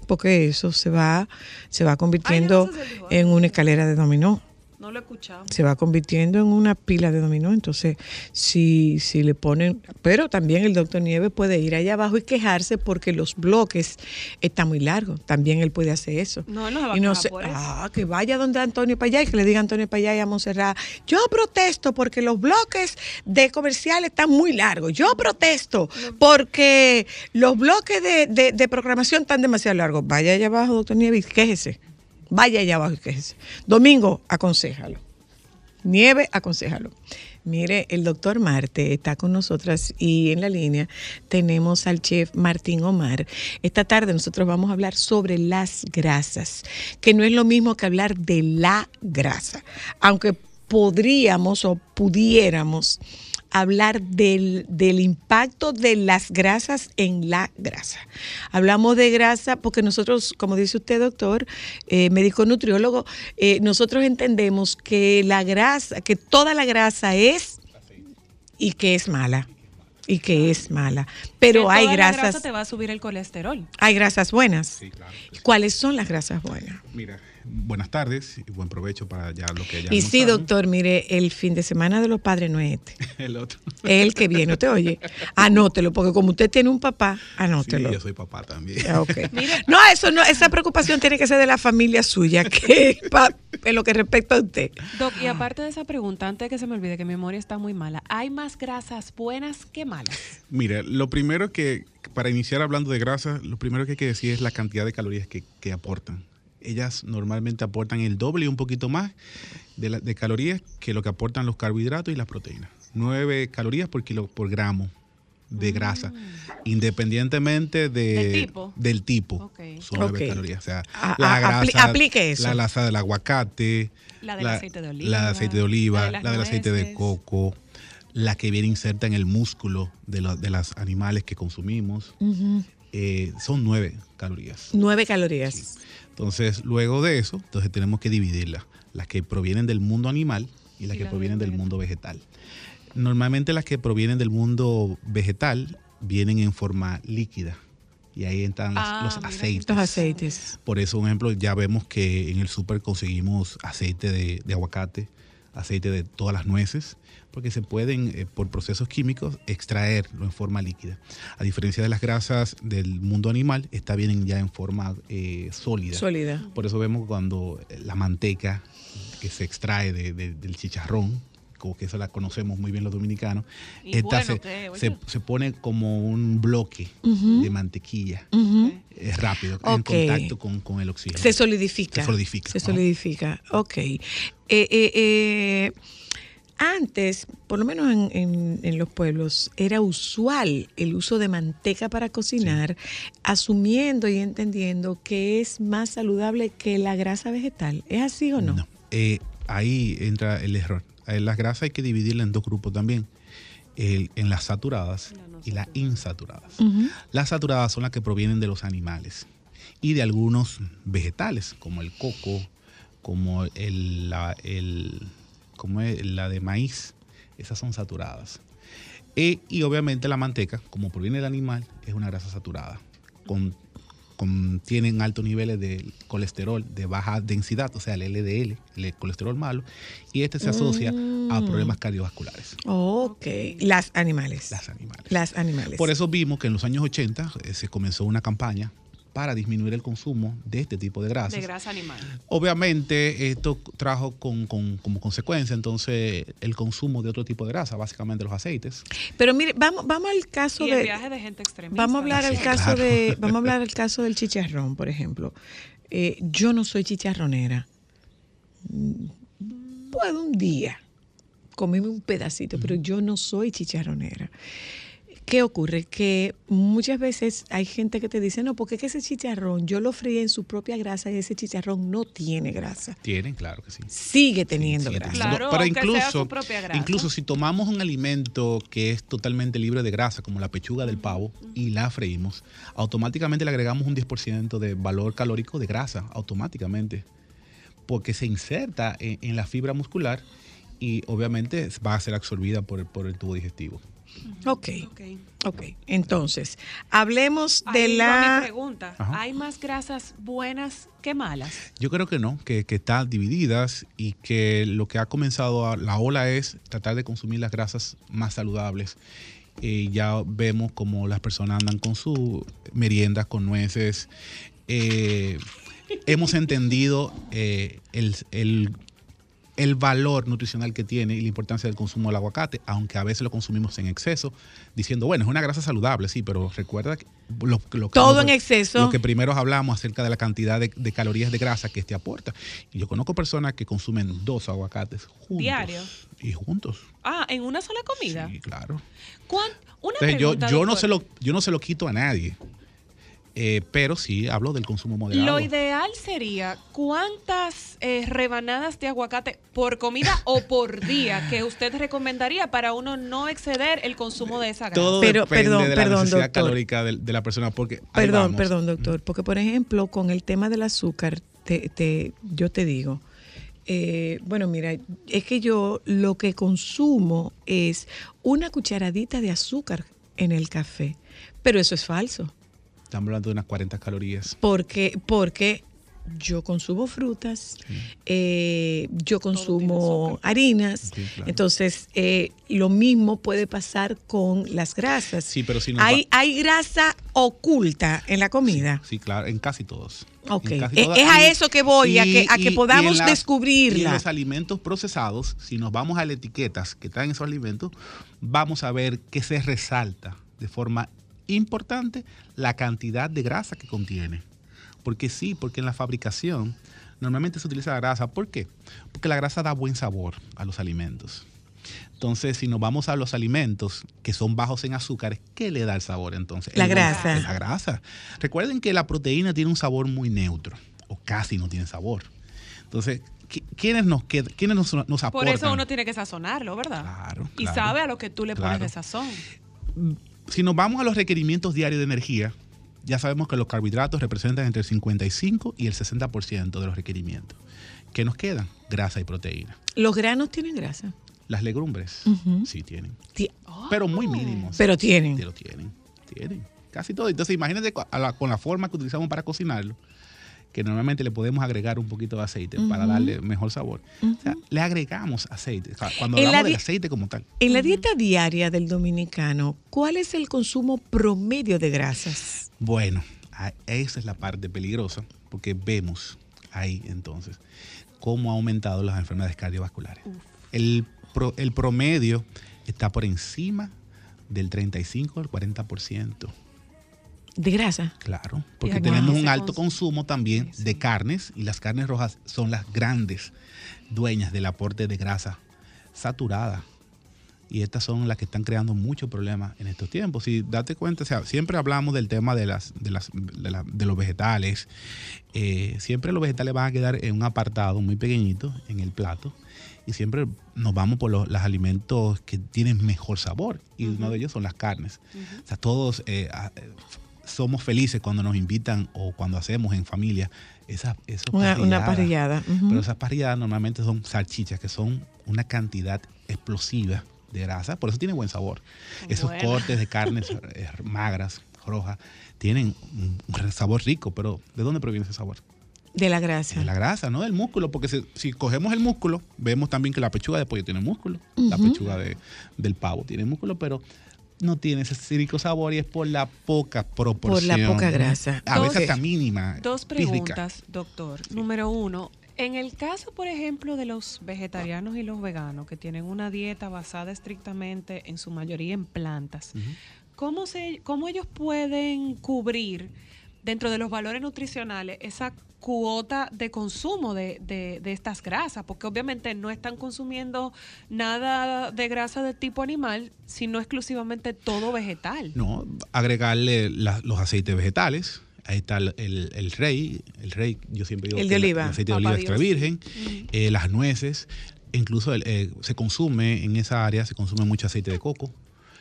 Porque eso se va, se va convirtiendo Ay, no, eso se dijo. en una escalera de dominó No lo he escuchado. se va convirtiendo en una pila de dominó. Entonces, si, si le ponen, pero también el doctor Nieves puede ir allá abajo y quejarse porque los bloques están muy largos. También él puede hacer eso. No, no se va a y no quejar se- por eso. ah, que vaya donde Antonio Payá y que le diga a Antonio Payá y a Monserrat, yo protesto porque los bloques de comercial están muy largos. Yo protesto porque los bloques de, de- de programación están demasiado largos. Vaya allá abajo, doctor Nieves, quéjese. Vaya allá abajo y quéjese. Domingo, aconsejalo. Nieve, aconsejalo. Mire, el doctor Marte está con nosotras y en la línea tenemos al chef Martín Omar. Esta tarde nosotros vamos a hablar sobre las grasas, que no es lo mismo que hablar de la grasa, aunque podríamos o pudiéramos hablar del, del impacto de las grasas en la grasa. Hablamos de grasa porque nosotros, como dice usted, doctor, eh, médico nutriólogo, eh, nosotros entendemos que la grasa, que toda la grasa es y que es mala. Y que es mala. Pero hay toda la grasa grasas, te va a subir el colesterol. hay grasas buenas. Sí, claro. que sí. ¿Cuáles son las grasas buenas? Mira, buenas tardes y buen provecho para ya lo que ya Y sí, doctor, mire, el fin de semana de los padres no es este. El otro. Es el que viene, ¿usted oye? Anótelo, porque como usted tiene un papá, Sí, anótelo. yo soy papá también. Ah. No, eso no, esa preocupación tiene que ser de la familia suya, que pa- en lo que respecta a usted. Doc, y aparte de esa pregunta, antes de que se me olvide que mi memoria está muy mala, ¿hay más grasas buenas que malas? Mira, lo primero que, para iniciar hablando de grasa, lo primero que hay que decir es la cantidad de calorías que, que aportan. Ellas normalmente aportan el doble y un poquito más de, la- de calorías que lo que aportan los carbohidratos y las proteínas. 9 calorías por kilo por gramo de grasa, independientemente de- Mm. ¿Del tipo? del tipo. Ok. Son 9 Ok. calorías. O sea, A- la a- apli- grasa, aplique eso. la grasa del aguacate, La del aceite de oliva, la del aceite de oliva, la de la, las del aceite de coco, la que viene inserta en el músculo de, los de los animales que consumimos. Eh, son nueve calorías. Nueve calorías. Entonces, luego de eso, entonces tenemos que dividirlas. Las que provienen del mundo animal y las Y que provienen del mundo vegetal. Normalmente las que provienen del mundo vegetal vienen en forma líquida. Y ahí entran Ah, los mira. aceites. Los aceites. Por eso, un ejemplo, ya vemos que en el súper conseguimos aceite de, de aguacate, aceite de todas las nueces, porque se pueden, eh, por procesos químicos, extraerlo en forma líquida. A diferencia de las grasas del mundo animal, esta vienen ya en forma eh, sólida. Sólida. Por eso vemos cuando la manteca que se extrae de- de- del chicharrón, que esa la conocemos muy bien los dominicanos, Y esta bueno se, que, se- se pone como un bloque de mantequilla. Es rápido, en contacto con, con el oxígeno. Se solidifica. Se solidifica, Se. Ok. Eh, eh, eh, antes, por lo menos en, en- en los pueblos, era usual el uso de manteca para cocinar, asumiendo y entendiendo que es más saludable que la grasa vegetal. ¿Es así o no? No. Eh, ahí entra el error. Eh, Las grasas hay que dividirlas en dos grupos también. El- en las saturadas y las insaturadas. Las saturadas son las que provienen de los animales y de algunos vegetales, como el coco, como el, la, el- como la de maíz. Esas son saturadas. E- y obviamente la manteca, como proviene del animal, es una grasa saturada. Con, contienen altos niveles de colesterol de baja densidad, o sea, el LDL, el colesterol malo, y este se asocia a Mm. problemas cardiovasculares, Ok. Las animales. las animales. Las animales. Por eso vimos que en los años 80 eh, se comenzó una campaña para disminuir el consumo de este tipo de grasas. De grasa animal. Obviamente esto trajo con, con- como consecuencia entonces el consumo de otro tipo de grasa, básicamente los aceites. Pero mire, vamos, vamos al caso Y el de. viaje de gente extremista. Vamos a hablar Sí, al caso claro. de, vamos a hablar al caso del chicharrón, por ejemplo. Eh, yo no soy chicharronera. Mm, Puedo un día comerme un pedacito, pero yo no soy chicharronera. ¿Qué ocurre? Que muchas veces hay gente que te dice, no, porque es que ese chicharrón yo lo freí en su propia grasa y ese chicharrón no tiene grasa. Tienen, claro que sí. Sigue teniendo Sí, grasa. Claro, pero incluso, su propia grasa. incluso si tomamos un alimento que es totalmente libre de grasa, como la pechuga del pavo, y la freímos, automáticamente le agregamos un 10% de valor calórico de grasa, automáticamente, porque se inserta en, en la fibra muscular y obviamente va a ser absorbida por el, por el tubo digestivo. Ok, Ok. ok. Entonces, hablemos de Ahí va mi la... pregunta. Ajá. ¿Hay más grasas buenas que malas? Yo creo que no, que, que están divididas y que lo que ha comenzado a- la ola es tratar de consumir las grasas más saludables. Eh, ya vemos como las personas andan con su meriendas con nueces. Eh, hemos entendido eh, el, el- el valor nutricional que tiene y la importancia del consumo del aguacate, aunque a veces lo consumimos en exceso, diciendo, bueno, es una grasa saludable, sí, pero recuerda que lo, lo que Todo en exceso. Lo que primero hablamos acerca de la cantidad de, de calorías de grasa que este aporta. Y yo conozco personas que consumen dos aguacates juntos. Diario. Y juntos. Ah, en una sola comida. Sí, claro. ¿Cuán- Una Entonces, yo, pregunta, yo, no doctor. se lo, yo no se lo quito a nadie. Eh, pero sí hablo del consumo moderado. Lo ideal sería cuántas eh, rebanadas de aguacate por comida o por día que usted recomendaría para uno no exceder el consumo de esa grasa. Todo Pero, depende perdón, de la perdón, necesidad doctor. calórica de, de la persona. Porque Perdón, perdón, doctor. Porque, por ejemplo, con el tema del azúcar, te, te- yo te digo, eh, bueno, mira, es que yo lo que consumo es una cucharadita de azúcar en el café, pero eso es falso, Estamos hablando de unas 40 calorías. porque, porque yo consumo frutas, eh, yo consumo harinas, Sí, claro. entonces eh, lo mismo puede pasar con las grasas. Sí, pero si nos hay, va- hay grasa oculta en la comida. Sí, claro, en casi todos. Ok. En casi Es- todas. es a eso que voy, a que- a que y podamos las- descubrirla. y en los alimentos procesados, si nos vamos a las etiquetas que traen esos alimentos, vamos a ver que se resalta de forma importante la cantidad de grasa que contiene. Porque sí, porque en la fabricación normalmente se utiliza la grasa. ¿Por qué? Porque la grasa da buen sabor a los alimentos. Entonces, si nos vamos a los alimentos que son bajos en azúcares, ¿qué le da el sabor entonces? La El grasa. La grasa. Recuerden que la proteína tiene un sabor muy neutro, o casi no tiene sabor. Entonces, ¿qui- ¿quiénes nos, quiénes nos, nos Por aportan? eso uno tiene que sazonarlo, ¿verdad? Claro, Y claro. sabe a lo que tú le pones de sazón. Si nos vamos a los requerimientos diarios de energía, ya sabemos que los carbohidratos representan entre el 55 y el 60% de los requerimientos. ¿Qué nos quedan? Grasa y proteína. Los granos tienen grasa, Las legumbres sí tienen, Ti- pero muy mínimos. pero tienen. Pero tienen, tienen. Casi todo. Entonces, imagínate la- con la forma que utilizamos para cocinarlo, que normalmente le podemos agregar un poquito de aceite para darle mejor sabor. O sea, le agregamos aceite. Cuando En la hablamos del aceite como tal. En la dieta diaria del dominicano, ¿cuál es el consumo promedio de grasas? Bueno, esa es la parte peligrosa, porque vemos ahí entonces cómo ha aumentado las enfermedades cardiovasculares. El, pro- el promedio está por encima del 35 al 40%. De grasa. Claro, porque tenemos un alto cons- consumo también de carnes y las carnes rojas son las grandes dueñas del aporte de grasa saturada. Y estas son las que están creando muchos problemas en estos tiempos. Si date cuenta, o sea, siempre hablamos del tema de, las, de, las, de, la- de los vegetales. Eh, siempre los vegetales van a quedar en un apartado muy pequeñito en el plato. Y siempre nos vamos por los, los alimentos que tienen mejor sabor. Y uno de ellos son las carnes. O sea, todos eh, eh, somos felices cuando nos invitan o cuando hacemos en familia esas esas Una, parrillada. Pero esas parrilladas normalmente son salchichas que son una cantidad explosiva de grasa, por eso tiene buen sabor. Esos cortes de carnes magras, rojas, tienen un sabor rico, pero ¿de dónde proviene ese sabor? De la grasa. De la grasa, no del músculo, porque si, si cogemos el músculo, vemos también que la pechuga de pollo tiene músculo, la pechuga de- del pavo tiene músculo, pero no tiene ese rico sabor y es por la poca proporción. poca grasa. A veces Dos- hasta mínima. Dos física. preguntas, doctor. Número uno, en el caso, por ejemplo, de los vegetarianos y los veganos que tienen una dieta basada estrictamente en su mayoría en plantas, ¿cómo, se, ¿cómo ellos pueden cubrir dentro de los valores nutricionales esa cuota de consumo de, de- de estas grasas, porque obviamente no están consumiendo nada de grasa de tipo animal, sino exclusivamente todo vegetal. No, agregarle la- los aceites vegetales. Ahí está el, el- el rey, el rey, yo siempre digo El de oliva. el aceite de Papá oliva extra Dios. virgen, eh, las nueces, incluso el, eh, se consume en esa área, se consume mucho aceite de coco,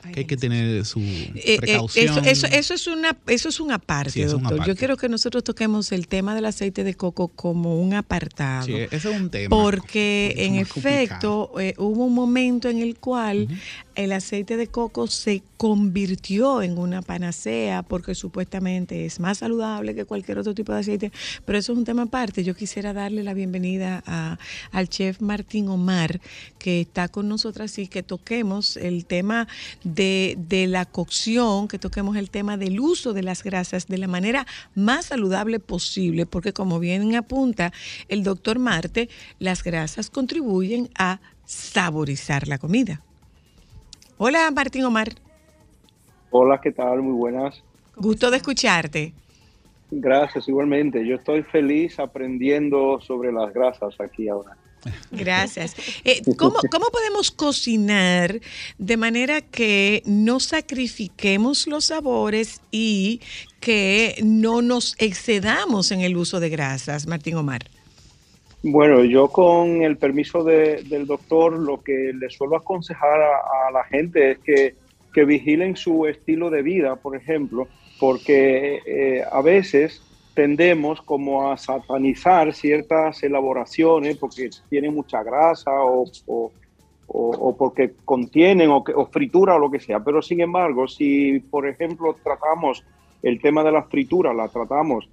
Ay, que hay que tener su Eh, eh, precaución. eso, eso, eso es una, eso es un aparte, Sí, doctor. Yo quiero que nosotros toquemos el tema del aceite de coco como un apartado. Sí, ese es un tema. Porque en efecto eh, hubo un momento en el cual el aceite de coco se convirtió en una panacea porque supuestamente es más saludable que cualquier otro tipo de aceite, pero eso es un tema aparte. Yo quisiera darle la bienvenida a- al chef Martín Omar que está con nosotras y que toquemos el tema de, de la cocción, que toquemos el tema del uso de las grasas de la manera más saludable posible, porque como bien apunta el doctor Marte, las grasas contribuyen a saborizar la comida. Hola Martín Omar, Hola, ¿qué tal? Muy buenas. gusto de escucharte. Gracias, igualmente. Yo estoy feliz aprendiendo sobre las grasas aquí ahora. Gracias. Eh, ¿cómo, cómo podemos cocinar de manera que no sacrifiquemos los sabores y que no nos excedamos en el uso de grasas, Martín Omar? Bueno, yo con el permiso de- del doctor, lo que le suelo aconsejar a, a la gente es que, que vigilen su estilo de vida, por ejemplo, porque eh, a veces tendemos como a satanizar ciertas elaboraciones porque tienen mucha grasa o, o- o- o porque contienen o, que- o fritura o lo que sea. Pero sin embargo, si por ejemplo tratamos el tema de la fritura, la tratamos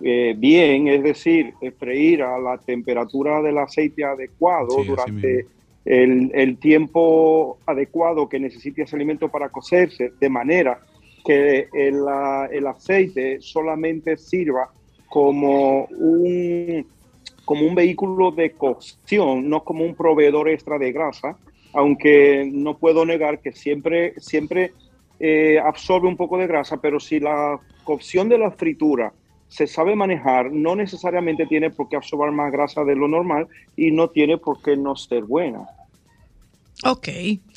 eh, bien, es decir, freír a la temperatura del aceite adecuado Sí, durante. El, tiempo adecuado que necesite ese alimento para cocerse, de manera que el, el aceite solamente sirva como un, como un vehículo de cocción, no como un proveedor extra de grasa, aunque no puedo negar que siempre, siempre eh, absorbe un poco de grasa, pero si la cocción de la fritura se sabe manejar, no necesariamente tiene por qué absorber más grasa de lo normal y no tiene por qué no ser buena. Ok.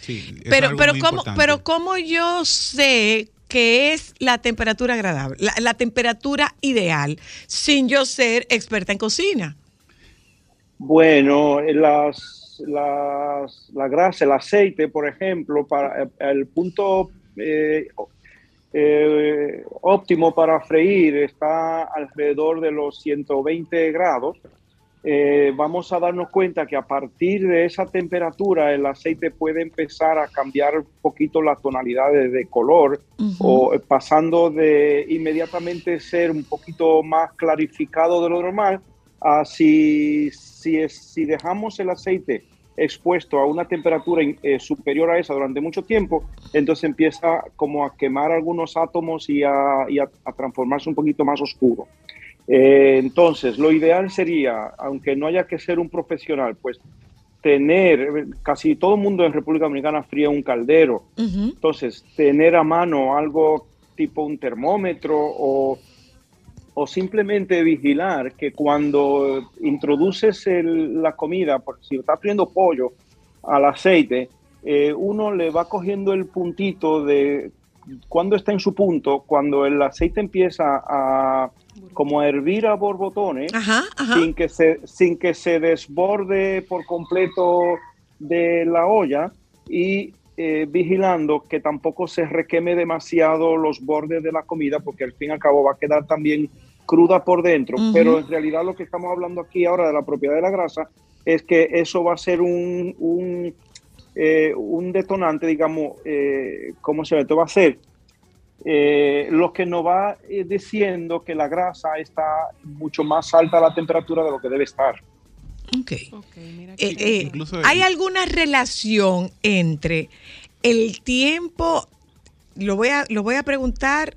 Sí, Pero, pero, ¿cómo, importante. pero ¿cómo yo sé qué es la temperatura agradable, la, la temperatura ideal, sin yo ser experta en cocina? Bueno, las, las- la grasa, el aceite, por ejemplo, para el punto eh, eh, óptimo para freír está alrededor de los 120 grados. Eh, vamos a darnos cuenta que a partir de esa temperatura el aceite puede empezar a cambiar un poquito las tonalidades de color o eh, pasando de inmediatamente ser un poquito más clarificado de lo normal a si, si, es- si dejamos el aceite expuesto a una temperatura eh, superior a esa durante mucho tiempo, entonces empieza como a quemar algunos átomos y a, y a- a transformarse un poquito más oscuro. Eh, entonces, lo ideal sería, aunque no haya que ser un profesional, pues tener, casi todo el mundo en República Dominicana fría un caldero, entonces, tener a mano algo tipo un termómetro o, o simplemente vigilar que cuando introduces el- la comida, por si estás friendo pollo al aceite, eh, uno le va cogiendo el puntito de cuando está en su punto, cuando el aceite empieza a como a hervir a borbotones, Ajá, ajá. sin que se sin que se desborde por completo de la olla y eh, vigilando que tampoco se requeme demasiado los bordes de la comida porque al fin y al cabo va a quedar también cruda por dentro pero en realidad lo que estamos hablando aquí ahora de la propiedad de la grasa es que eso va a ser un, un, eh, un detonante digamos eh, ¿cómo se llama? Esto va a ser eh, lo que nos va eh, diciendo que la grasa está mucho más alta a la temperatura de lo que debe estar. Ok. Ok, mira Eh, qué eh. Incluso- ¿Hay alguna relación entre el tiempo, lo voy a, lo voy a preguntar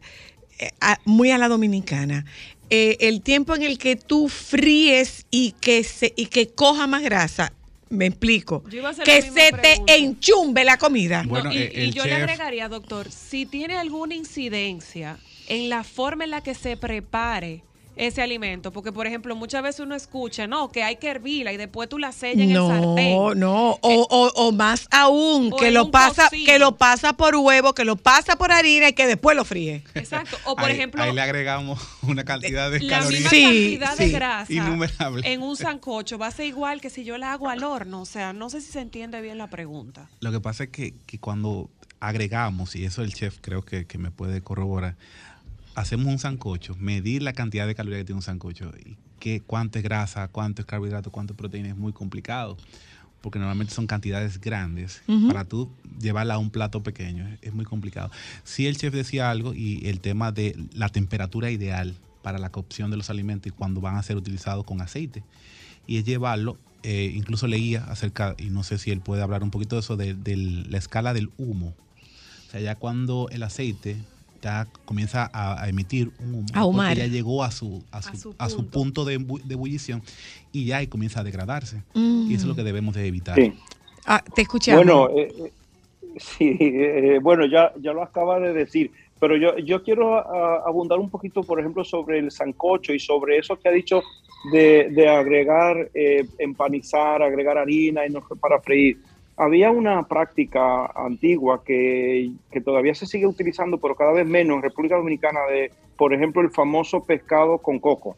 eh, a- muy a la dominicana, eh, el tiempo en el que tú fríes y que, se, y que coja más grasa? Me explico. Que se te enchumbe la comida. No, y, eh, yo le agregaría, doctor, si tiene alguna incidencia en la forma en la que se prepare ese alimento, porque por ejemplo muchas veces uno escucha, no, que hay que hervirla y después tú la sellas en el No, sartén. no, o, o- o más aún, o que lo pasa, cocido. que lo pasa por huevo, que lo pasa por harina y que después lo fríe. Exacto. O por ahí, ejemplo, ahí le agregamos una cantidad de la calorías misma Sí, cantidad sí. de grasa Innumerable. en un sancocho va a ser igual que si yo la hago al horno. O sea, no sé si se entiende bien la pregunta. Lo que pasa es que, que cuando agregamos, y eso el chef creo que, que me puede corroborar, hacemos un sancocho, medir la cantidad de calorías que tiene un sancocho, y qué, cuánto es grasa, cuánto es carbohidrato, cuánto es proteína, es muy complicado. Porque normalmente son cantidades grandes. Para tú llevarla a un plato pequeño es, es muy complicado. Sí, el chef decía algo y el tema de la temperatura ideal para la cocción de los alimentos y cuando van a ser utilizados con aceite. Y es llevarlo, eh, incluso leía acerca, y no sé si él puede hablar un poquito de eso, de, de la escala del humo. O sea, ya cuando el aceite ya comienza a, a emitir un humo, ahumar. porque ya llegó a su, a su, A su a su punto. punto de, de ebullición y ya ahí comienza a degradarse. Mm. Y eso es lo que debemos de evitar. Sí. Ah, te escuchamos. Bueno, eh, eh, sí, eh, bueno, ya, ya lo acaba de decir, pero yo, yo quiero abundar un poquito, por ejemplo, sobre el sancocho y sobre eso que ha dicho de, de agregar, eh, empanizar, agregar harina y no para freír. Había una práctica antigua que, que todavía se sigue utilizando, pero cada vez menos en República Dominicana, de, por ejemplo, el famoso pescado con coco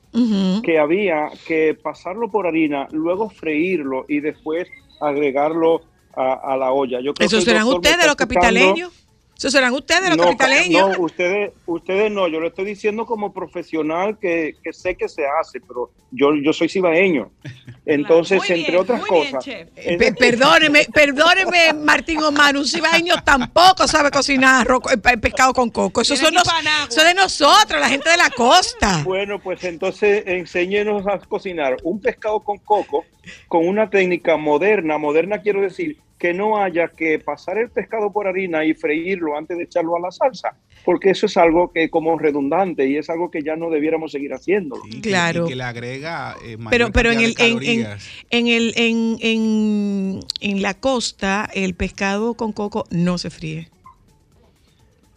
que había que pasarlo por harina, luego freírlo y después agregarlo a, a la olla. Yo creo Eso que ustedes los capitaleños. Eso serán ustedes los No, capitaleños. No, ustedes, ustedes no, yo lo estoy diciendo como profesional que, que sé que se hace, pero yo, yo soy cibaeño. Entonces, bien, entre otras bien, cosas, chef. Eh, pe- perdóneme, perdóneme, Martín Omar, un cibaeño tampoco sabe cocinar eh, pe- pescado con coco. Eso, son Nagua. eso de nosotros, la gente de la costa. Bueno, pues entonces enséñenos a cocinar un pescado con coco con una técnica moderna. Moderna quiero decir que no haya que pasar el pescado por harina y freírlo antes de echarlo a la salsa, porque eso es algo que como redundante y es algo que ya no debiéramos seguir haciendo. Que- Claro. y que le agrega eh, mayor Pero, pero en, el, en, en, el, en, en, en la costa, el pescado con coco no se fríe.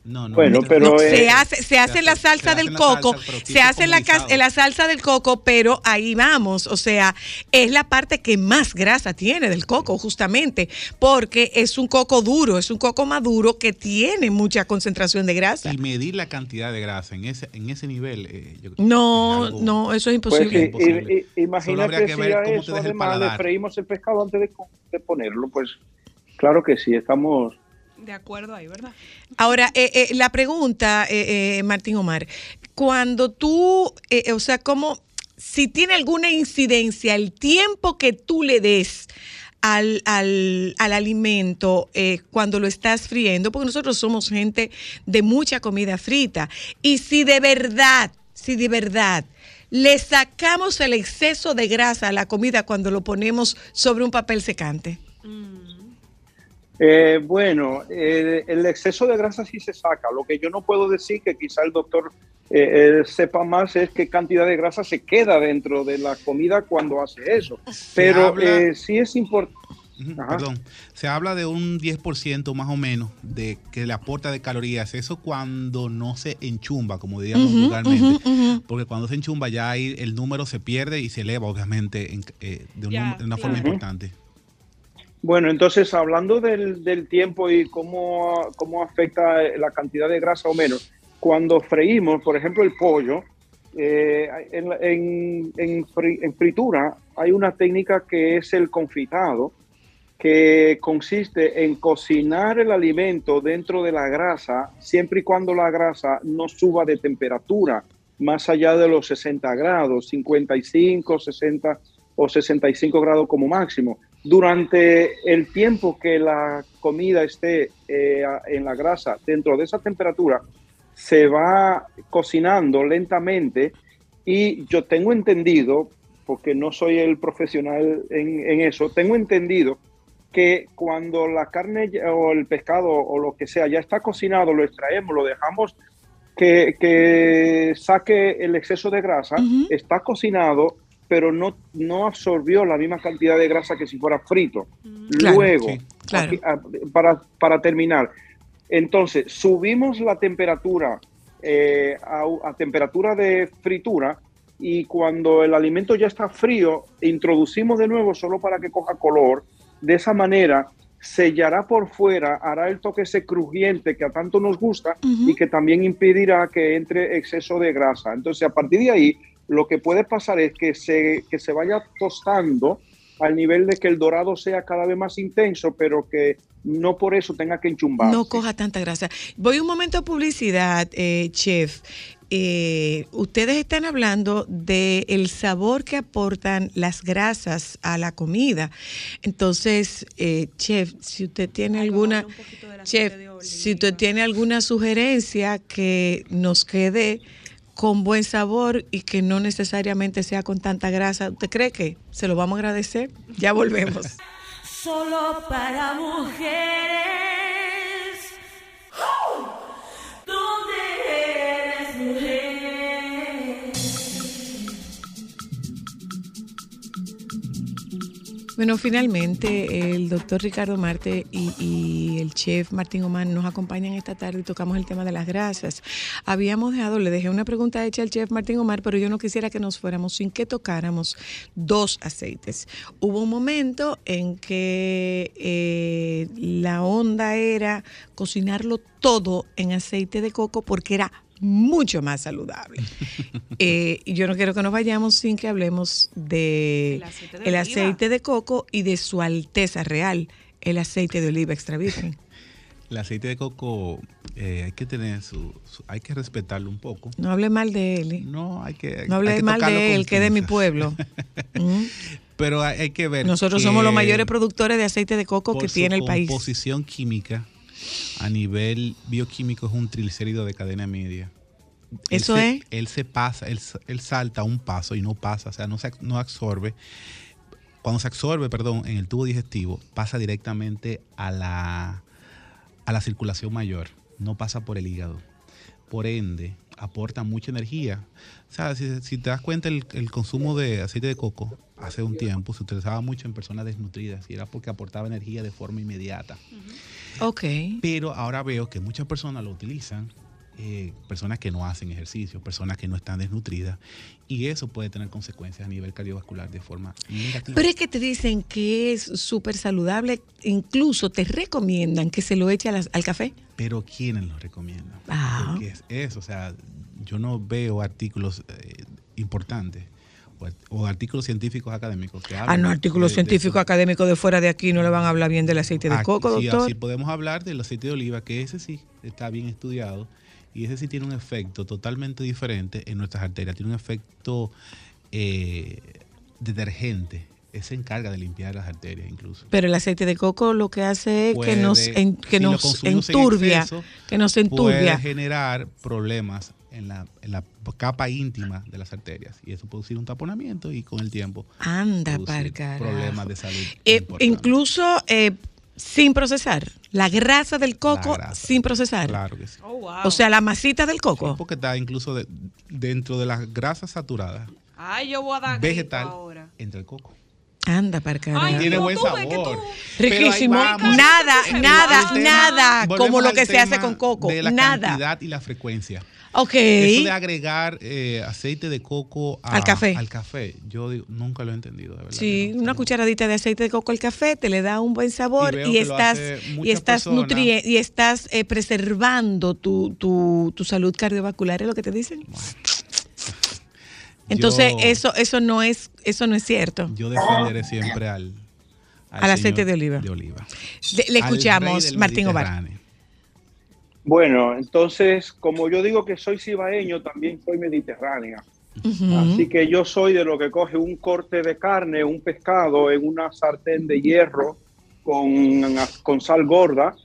No, no, Bueno, no, pero, No, eh, se hace, se hace la se salsa hace del la coco, salsa, pero se hace la, caramelizado. la salsa del coco, pero ahí vamos, o sea, es la parte que más grasa tiene del coco, justamente, porque es un coco duro, es un coco maduro que tiene mucha concentración de grasa. Y medir la cantidad de grasa en ese, en ese nivel. eh, yo- No, es algo- no, eso es Pues imposible. imagínate habría que si ver a cómo te eso el además le paladar. freímos el pescado antes de, de ponerlo, pues claro que sí, estamos... De acuerdo ahí, ¿verdad? Ahora, eh, eh, la pregunta, eh, eh, Martín Omar, cuando tú, eh, o sea, como si tiene alguna incidencia el tiempo que tú le des al, al, al alimento eh, cuando lo estás friendo, porque nosotros somos gente de mucha comida frita, y si de verdad, si de verdad le sacamos el exceso de grasa a la comida cuando lo ponemos sobre un papel secante. Eh, bueno, eh, el exceso de grasa sí se saca. Lo que yo no puedo decir, que quizá el doctor eh, eh, sepa más, es qué cantidad de grasa se queda dentro de la comida cuando hace eso. Pero habla- eh, sí es importante. Perdón. Se habla de un 10% más o menos de que le aporta de calorías. Eso cuando no se enchumba, como diríamos Ujú, vulgarmente. Porque cuando se enchumba ya ahí el número se pierde y se eleva, obviamente, en- eh, de, un una forma importante. Bueno, entonces hablando del, del tiempo y cómo, cómo afecta la cantidad de grasa o menos, cuando freímos, por ejemplo, el pollo, eh, en, en- en fritura hay una técnica que es el confitado, que consiste en cocinar el alimento dentro de la grasa, siempre y cuando la grasa no suba de temperatura más allá de los 60 grados, 55, 60 o 65 grados como máximo. Durante el tiempo que la comida esté eh, en la grasa dentro de esa temperatura, se va cocinando lentamente y yo tengo entendido, porque no soy el profesional en, en eso, tengo entendido que cuando la carne o el pescado o lo que sea ya está cocinado, lo extraemos, lo dejamos que, que saque el exceso de grasa, está cocinado pero no, no absorbió la misma cantidad de grasa que si fuera frito. Claro, Luego, sí, claro. aquí, para, para terminar, entonces subimos la temperatura eh, a, a temperatura de fritura y cuando el alimento ya está frío, introducimos de nuevo solo para que coja color. De esa manera sellará por fuera, hará el toque ese crujiente que a tanto nos gusta y que también impedirá que entre exceso de grasa. Entonces, a partir de ahí, lo que puede pasar es que se, que se vaya tostando al nivel de que el dorado sea cada vez más intenso, pero que no por eso tenga que enchumbar. No coja tanta grasa. Voy un momento a publicidad, eh, chef. Eh, ustedes están hablando del el sabor que aportan las grasas a la comida. Entonces, eh, chef, si usted tiene Ay, alguna, chef, si usted tiene alguna sugerencia que nos quede con buen sabor y que no necesariamente sea con tanta grasa, ¿usted cree que se lo vamos a agradecer? Ya volvemos. Solo para mujeres. Bueno, finalmente el doctor Ricardo Marte y, el chef Martín Oman nos acompañan esta tarde y tocamos el tema de las grasas. Habíamos dejado, le dejé una pregunta hecha al chef Martín Omar, pero yo no quisiera que nos fuéramos sin que tocáramos dos aceites. Hubo un momento en que eh, la onda era cocinarlo todo en aceite de coco porque era mucho más saludable. Eh, y yo no quiero que nos vayamos sin que hablemos de El aceite de el oliva. aceite de coco y de su alteza real, el aceite de oliva extra virgen. El aceite de coco eh, hay que tener su, su- hay que respetarlo un poco. No hable mal de él. ¿eh? No, hay que No hay hable que mal de él, que es de mi pueblo. Mm. Pero hay, hay que ver. Nosotros que somos los mayores productores de aceite de coco por que su tiene el país. composición química a nivel bioquímico es un triglicérido de cadena media. Él Eso se- es. Él se pasa, él, él salta un paso y no pasa, o sea, no, se, no absorbe. Cuando se absorbe, perdón, en el tubo digestivo, pasa directamente a la, a la circulación mayor, no pasa por el hígado. Por ende, aporta mucha energía. O sea, si, si te das cuenta, el, el consumo de aceite de coco hace un tiempo se utilizaba mucho en personas desnutridas y era porque aportaba energía de forma inmediata. Ok. Pero ahora veo que muchas personas lo utilizan, eh, personas que no hacen ejercicio, personas que no están desnutridas, y eso puede tener consecuencias a nivel cardiovascular de forma negativa. Pero es que te dicen que es súper saludable, incluso te recomiendan que se lo eche al café. Pero ¿quiénes lo recomiendan? Ah. Porque es eso, o sea, yo no veo artículos eh, importantes o, art- o artículos científicos académicos que Ah, no, artículos científicos académicos de fuera de aquí no le van a hablar bien del aceite de Aquí coco, sí, doctor. así podemos hablar del aceite de oliva, que ese sí está bien estudiado y ese sí tiene un efecto totalmente diferente en nuestras arterias. Tiene un efecto eh, detergente. Ese se encarga de limpiar las arterias incluso. Pero el aceite de coco lo que hace es que nos, en- que si nos consumimos en enturbia, exceso, que nos Puede enturbia. generar problemas en la, en la capa íntima de las arterias y eso producir un taponamiento y con el tiempo Anda, problemas de salud. Eh, incluso eh, sin procesar. La grasa del coco grasa. sin procesar. Claro que sí. Oh, wow. O sea, la masita del coco. Porque está incluso de- dentro de las grasas saturadas Ay, yo voy a dar vegetal ahora. entre el coco. Anda, para carajo. Ay, Tiene buen sabor. Riquísimo. Nada, nada, tema- nada como lo que se hace con coco. De la Nada. cantidad y la frecuencia. Ok. Eso de agregar eh, aceite de coco a- Al café. Al café, yo digo, nunca lo he entendido, de verdad. Sí, no. una cucharadita de aceite de coco al café te le da un buen sabor Y estás y estás nutri- y estás eh, preservando tu, tu, tu salud cardiovascular, es lo que te dicen. Entonces Yo- eso eso no es eso no es cierto. Yo defenderé siempre al, Al aceite de oliva. De oliva. Le, escuchamos, Martín Ovar. Bueno, entonces, como yo digo que soy cibaeño, también soy mediterránea. Así que yo soy de lo que coge un corte de carne, un pescado en una sartén de hierro con, con sal gorda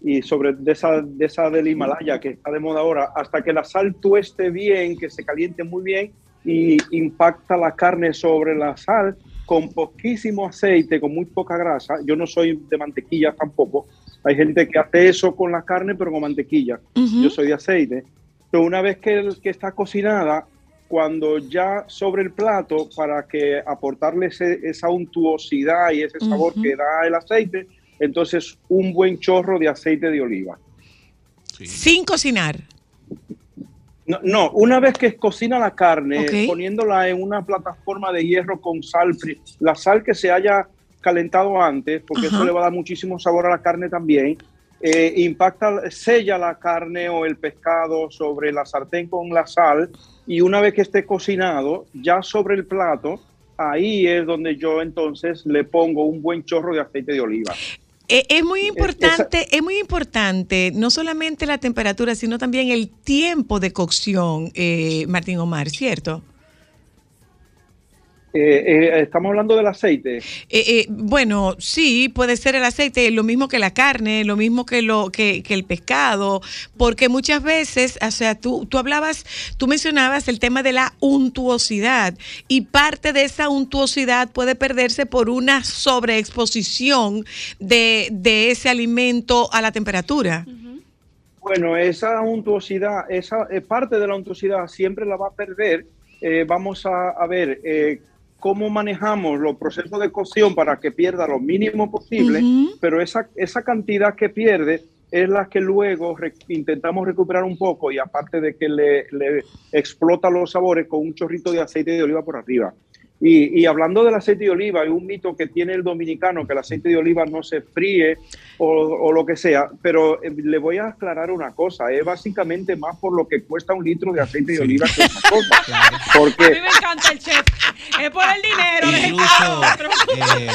y sobre de esa, de esa del Himalaya que está de moda ahora, hasta que la sal tueste bien, que se caliente muy bien y impacta la carne sobre la sal con poquísimo aceite, con muy poca grasa. Yo no soy de mantequilla tampoco. Hay gente que hace eso con la carne, pero con mantequilla. Yo soy de aceite. Pero una vez que, que está cocinada, cuando ya sobre el plato, para que aportarle ese- esa untuosidad y ese sabor que da el aceite, entonces un buen chorro de aceite de oliva. Sin cocinar. No, no, una vez que cocina la carne, poniéndola en una plataforma de hierro con sal, la sal que se haya calentado antes, porque Ajá. eso le va a dar muchísimo sabor a la carne también, eh, impacta, sella la carne o el pescado sobre la sartén con la sal y una vez que esté cocinado, ya sobre el plato, ahí es donde yo entonces le pongo un buen chorro de aceite de oliva. Eh, Es muy importante, es muy importante no solamente la temperatura, sino también el tiempo de cocción, eh, Martín Omar, ¿cierto? Eh, eh, estamos hablando del aceite. Eh, eh, bueno, sí, puede ser el aceite, lo mismo que la carne, lo mismo que lo que, que el pescado, porque muchas veces, o sea, tú, tú hablabas, tú mencionabas el tema de la untuosidad y parte de esa untuosidad puede perderse por una sobreexposición de, de ese alimento a la temperatura. Bueno, esa untuosidad, esa parte de la untuosidad siempre la va a perder. Vamos a, a ver eh, cómo manejamos los procesos de cocción para que pierda lo mínimo posible, pero esa, esa cantidad que pierde es la que luego re- intentamos recuperar un poco y aparte de que le, le explota los sabores con un chorrito de aceite de oliva por arriba. Y, y hablando del aceite de oliva, hay un mito que tiene el dominicano, que el aceite de oliva no se fríe o, o lo que sea, pero eh, le voy a aclarar una cosa, es básicamente más por lo que cuesta un litro de aceite de oliva que otra cosa. A mí Porque me encanta el chef. Es por el dinero. Incluso, eh,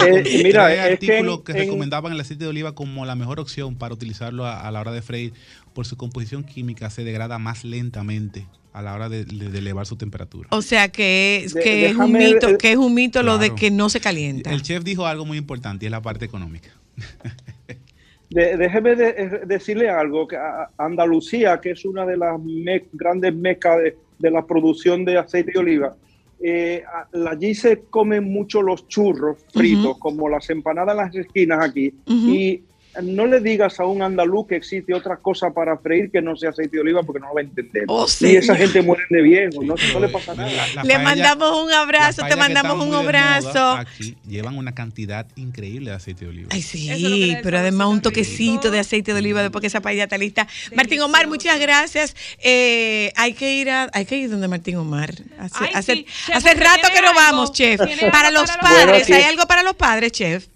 Eh, eh, mira, hay es que artículos en- que, en- recomendaban el aceite de oliva como la mejor opción para utilizarlo a, a la hora de freír. Por su composición química se degrada más lentamente a la hora de, de- de elevar su temperatura. O sea que, De- que es un mito, eh, que es un mito lo de que no se calienta. El chef dijo algo muy importante y es la parte económica. de- déjeme de- eh, decirle algo, que a- Andalucía, que es una de las me- grandes mecas de, de la producción de aceite de oliva, eh, allí se comen mucho los churros fritos, como las empanadas en las esquinas aquí, y no le digas a un andaluz que existe otra cosa para freír que no sea aceite de oliva porque no lo va a entender. Oh, y esa gente muere de viejo, no, no le pasa nada. La- la Le mandamos un abrazo, te mandamos un abrazo. Aquí llevan una cantidad increíble de aceite de oliva. Ay, es sí, pero además un toquecito de aceite de oliva después que esa paella está lista. Martín Omar, muchas gracias. Eh, hay que ir a, hay que ir donde Martín Omar. Hace, Ay, hace, sí. Chef, hace ¿usted rato que no algo? vamos, chef. ¿Tiene algo Para los para los padres, padres? ¿hay algo para los padres, chef?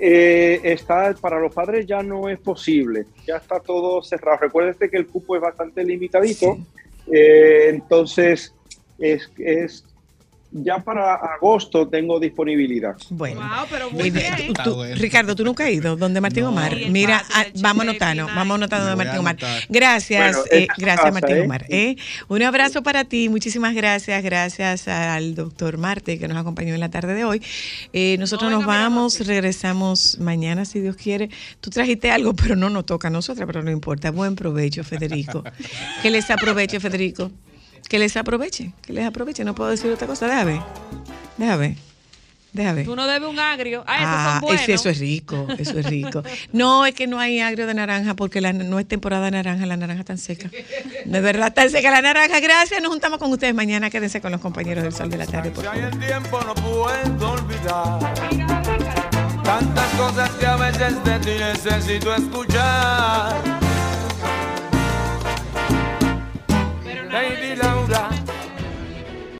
Eh, está para los padres ya no es posible, ya está todo cerrado. Recuérdate que el cupo es bastante limitadito, eh, entonces es, es ya para agosto tengo disponibilidad. Bueno. Wow, pero muy Mira, bien. tú- Está tú- bueno. Ricardo, tú nunca has ido donde Martín No. Omar. Mira, ah, el vamos anotando, vamos anotando donde a Martín Omar. Gracias, Bueno, eh, es gracias casa, Martín ¿eh? Omar. eh. Un abrazo para ti, muchísimas gracias, gracias al doctor Marte que nos acompañó en la tarde de hoy. Eh, nosotros No, nos venga, vamos, regresamos mañana si Dios quiere. Tú trajiste algo, pero no nos toca a nosotras, pero no importa. Buen provecho, Federico. Que les aproveche, Federico. Que les aproveche, que les aproveche. No puedo decir otra cosa. Déjame. Déjame. Déjame. Tú no debes un agrio. Ah, esos Ah, son buenos. ese- eso es rico, eso es rico. No, es que no hay agrio de naranja porque la- no es temporada de naranja, la naranja tan seca. De verdad, tan seca la naranja. Gracias, nos juntamos con ustedes mañana. Quédense con los compañeros del Sol de la Tarde, por Si hay favor. el tiempo no puedo olvidar tantas cosas que a veces de ti necesito escuchar. Lady Laura,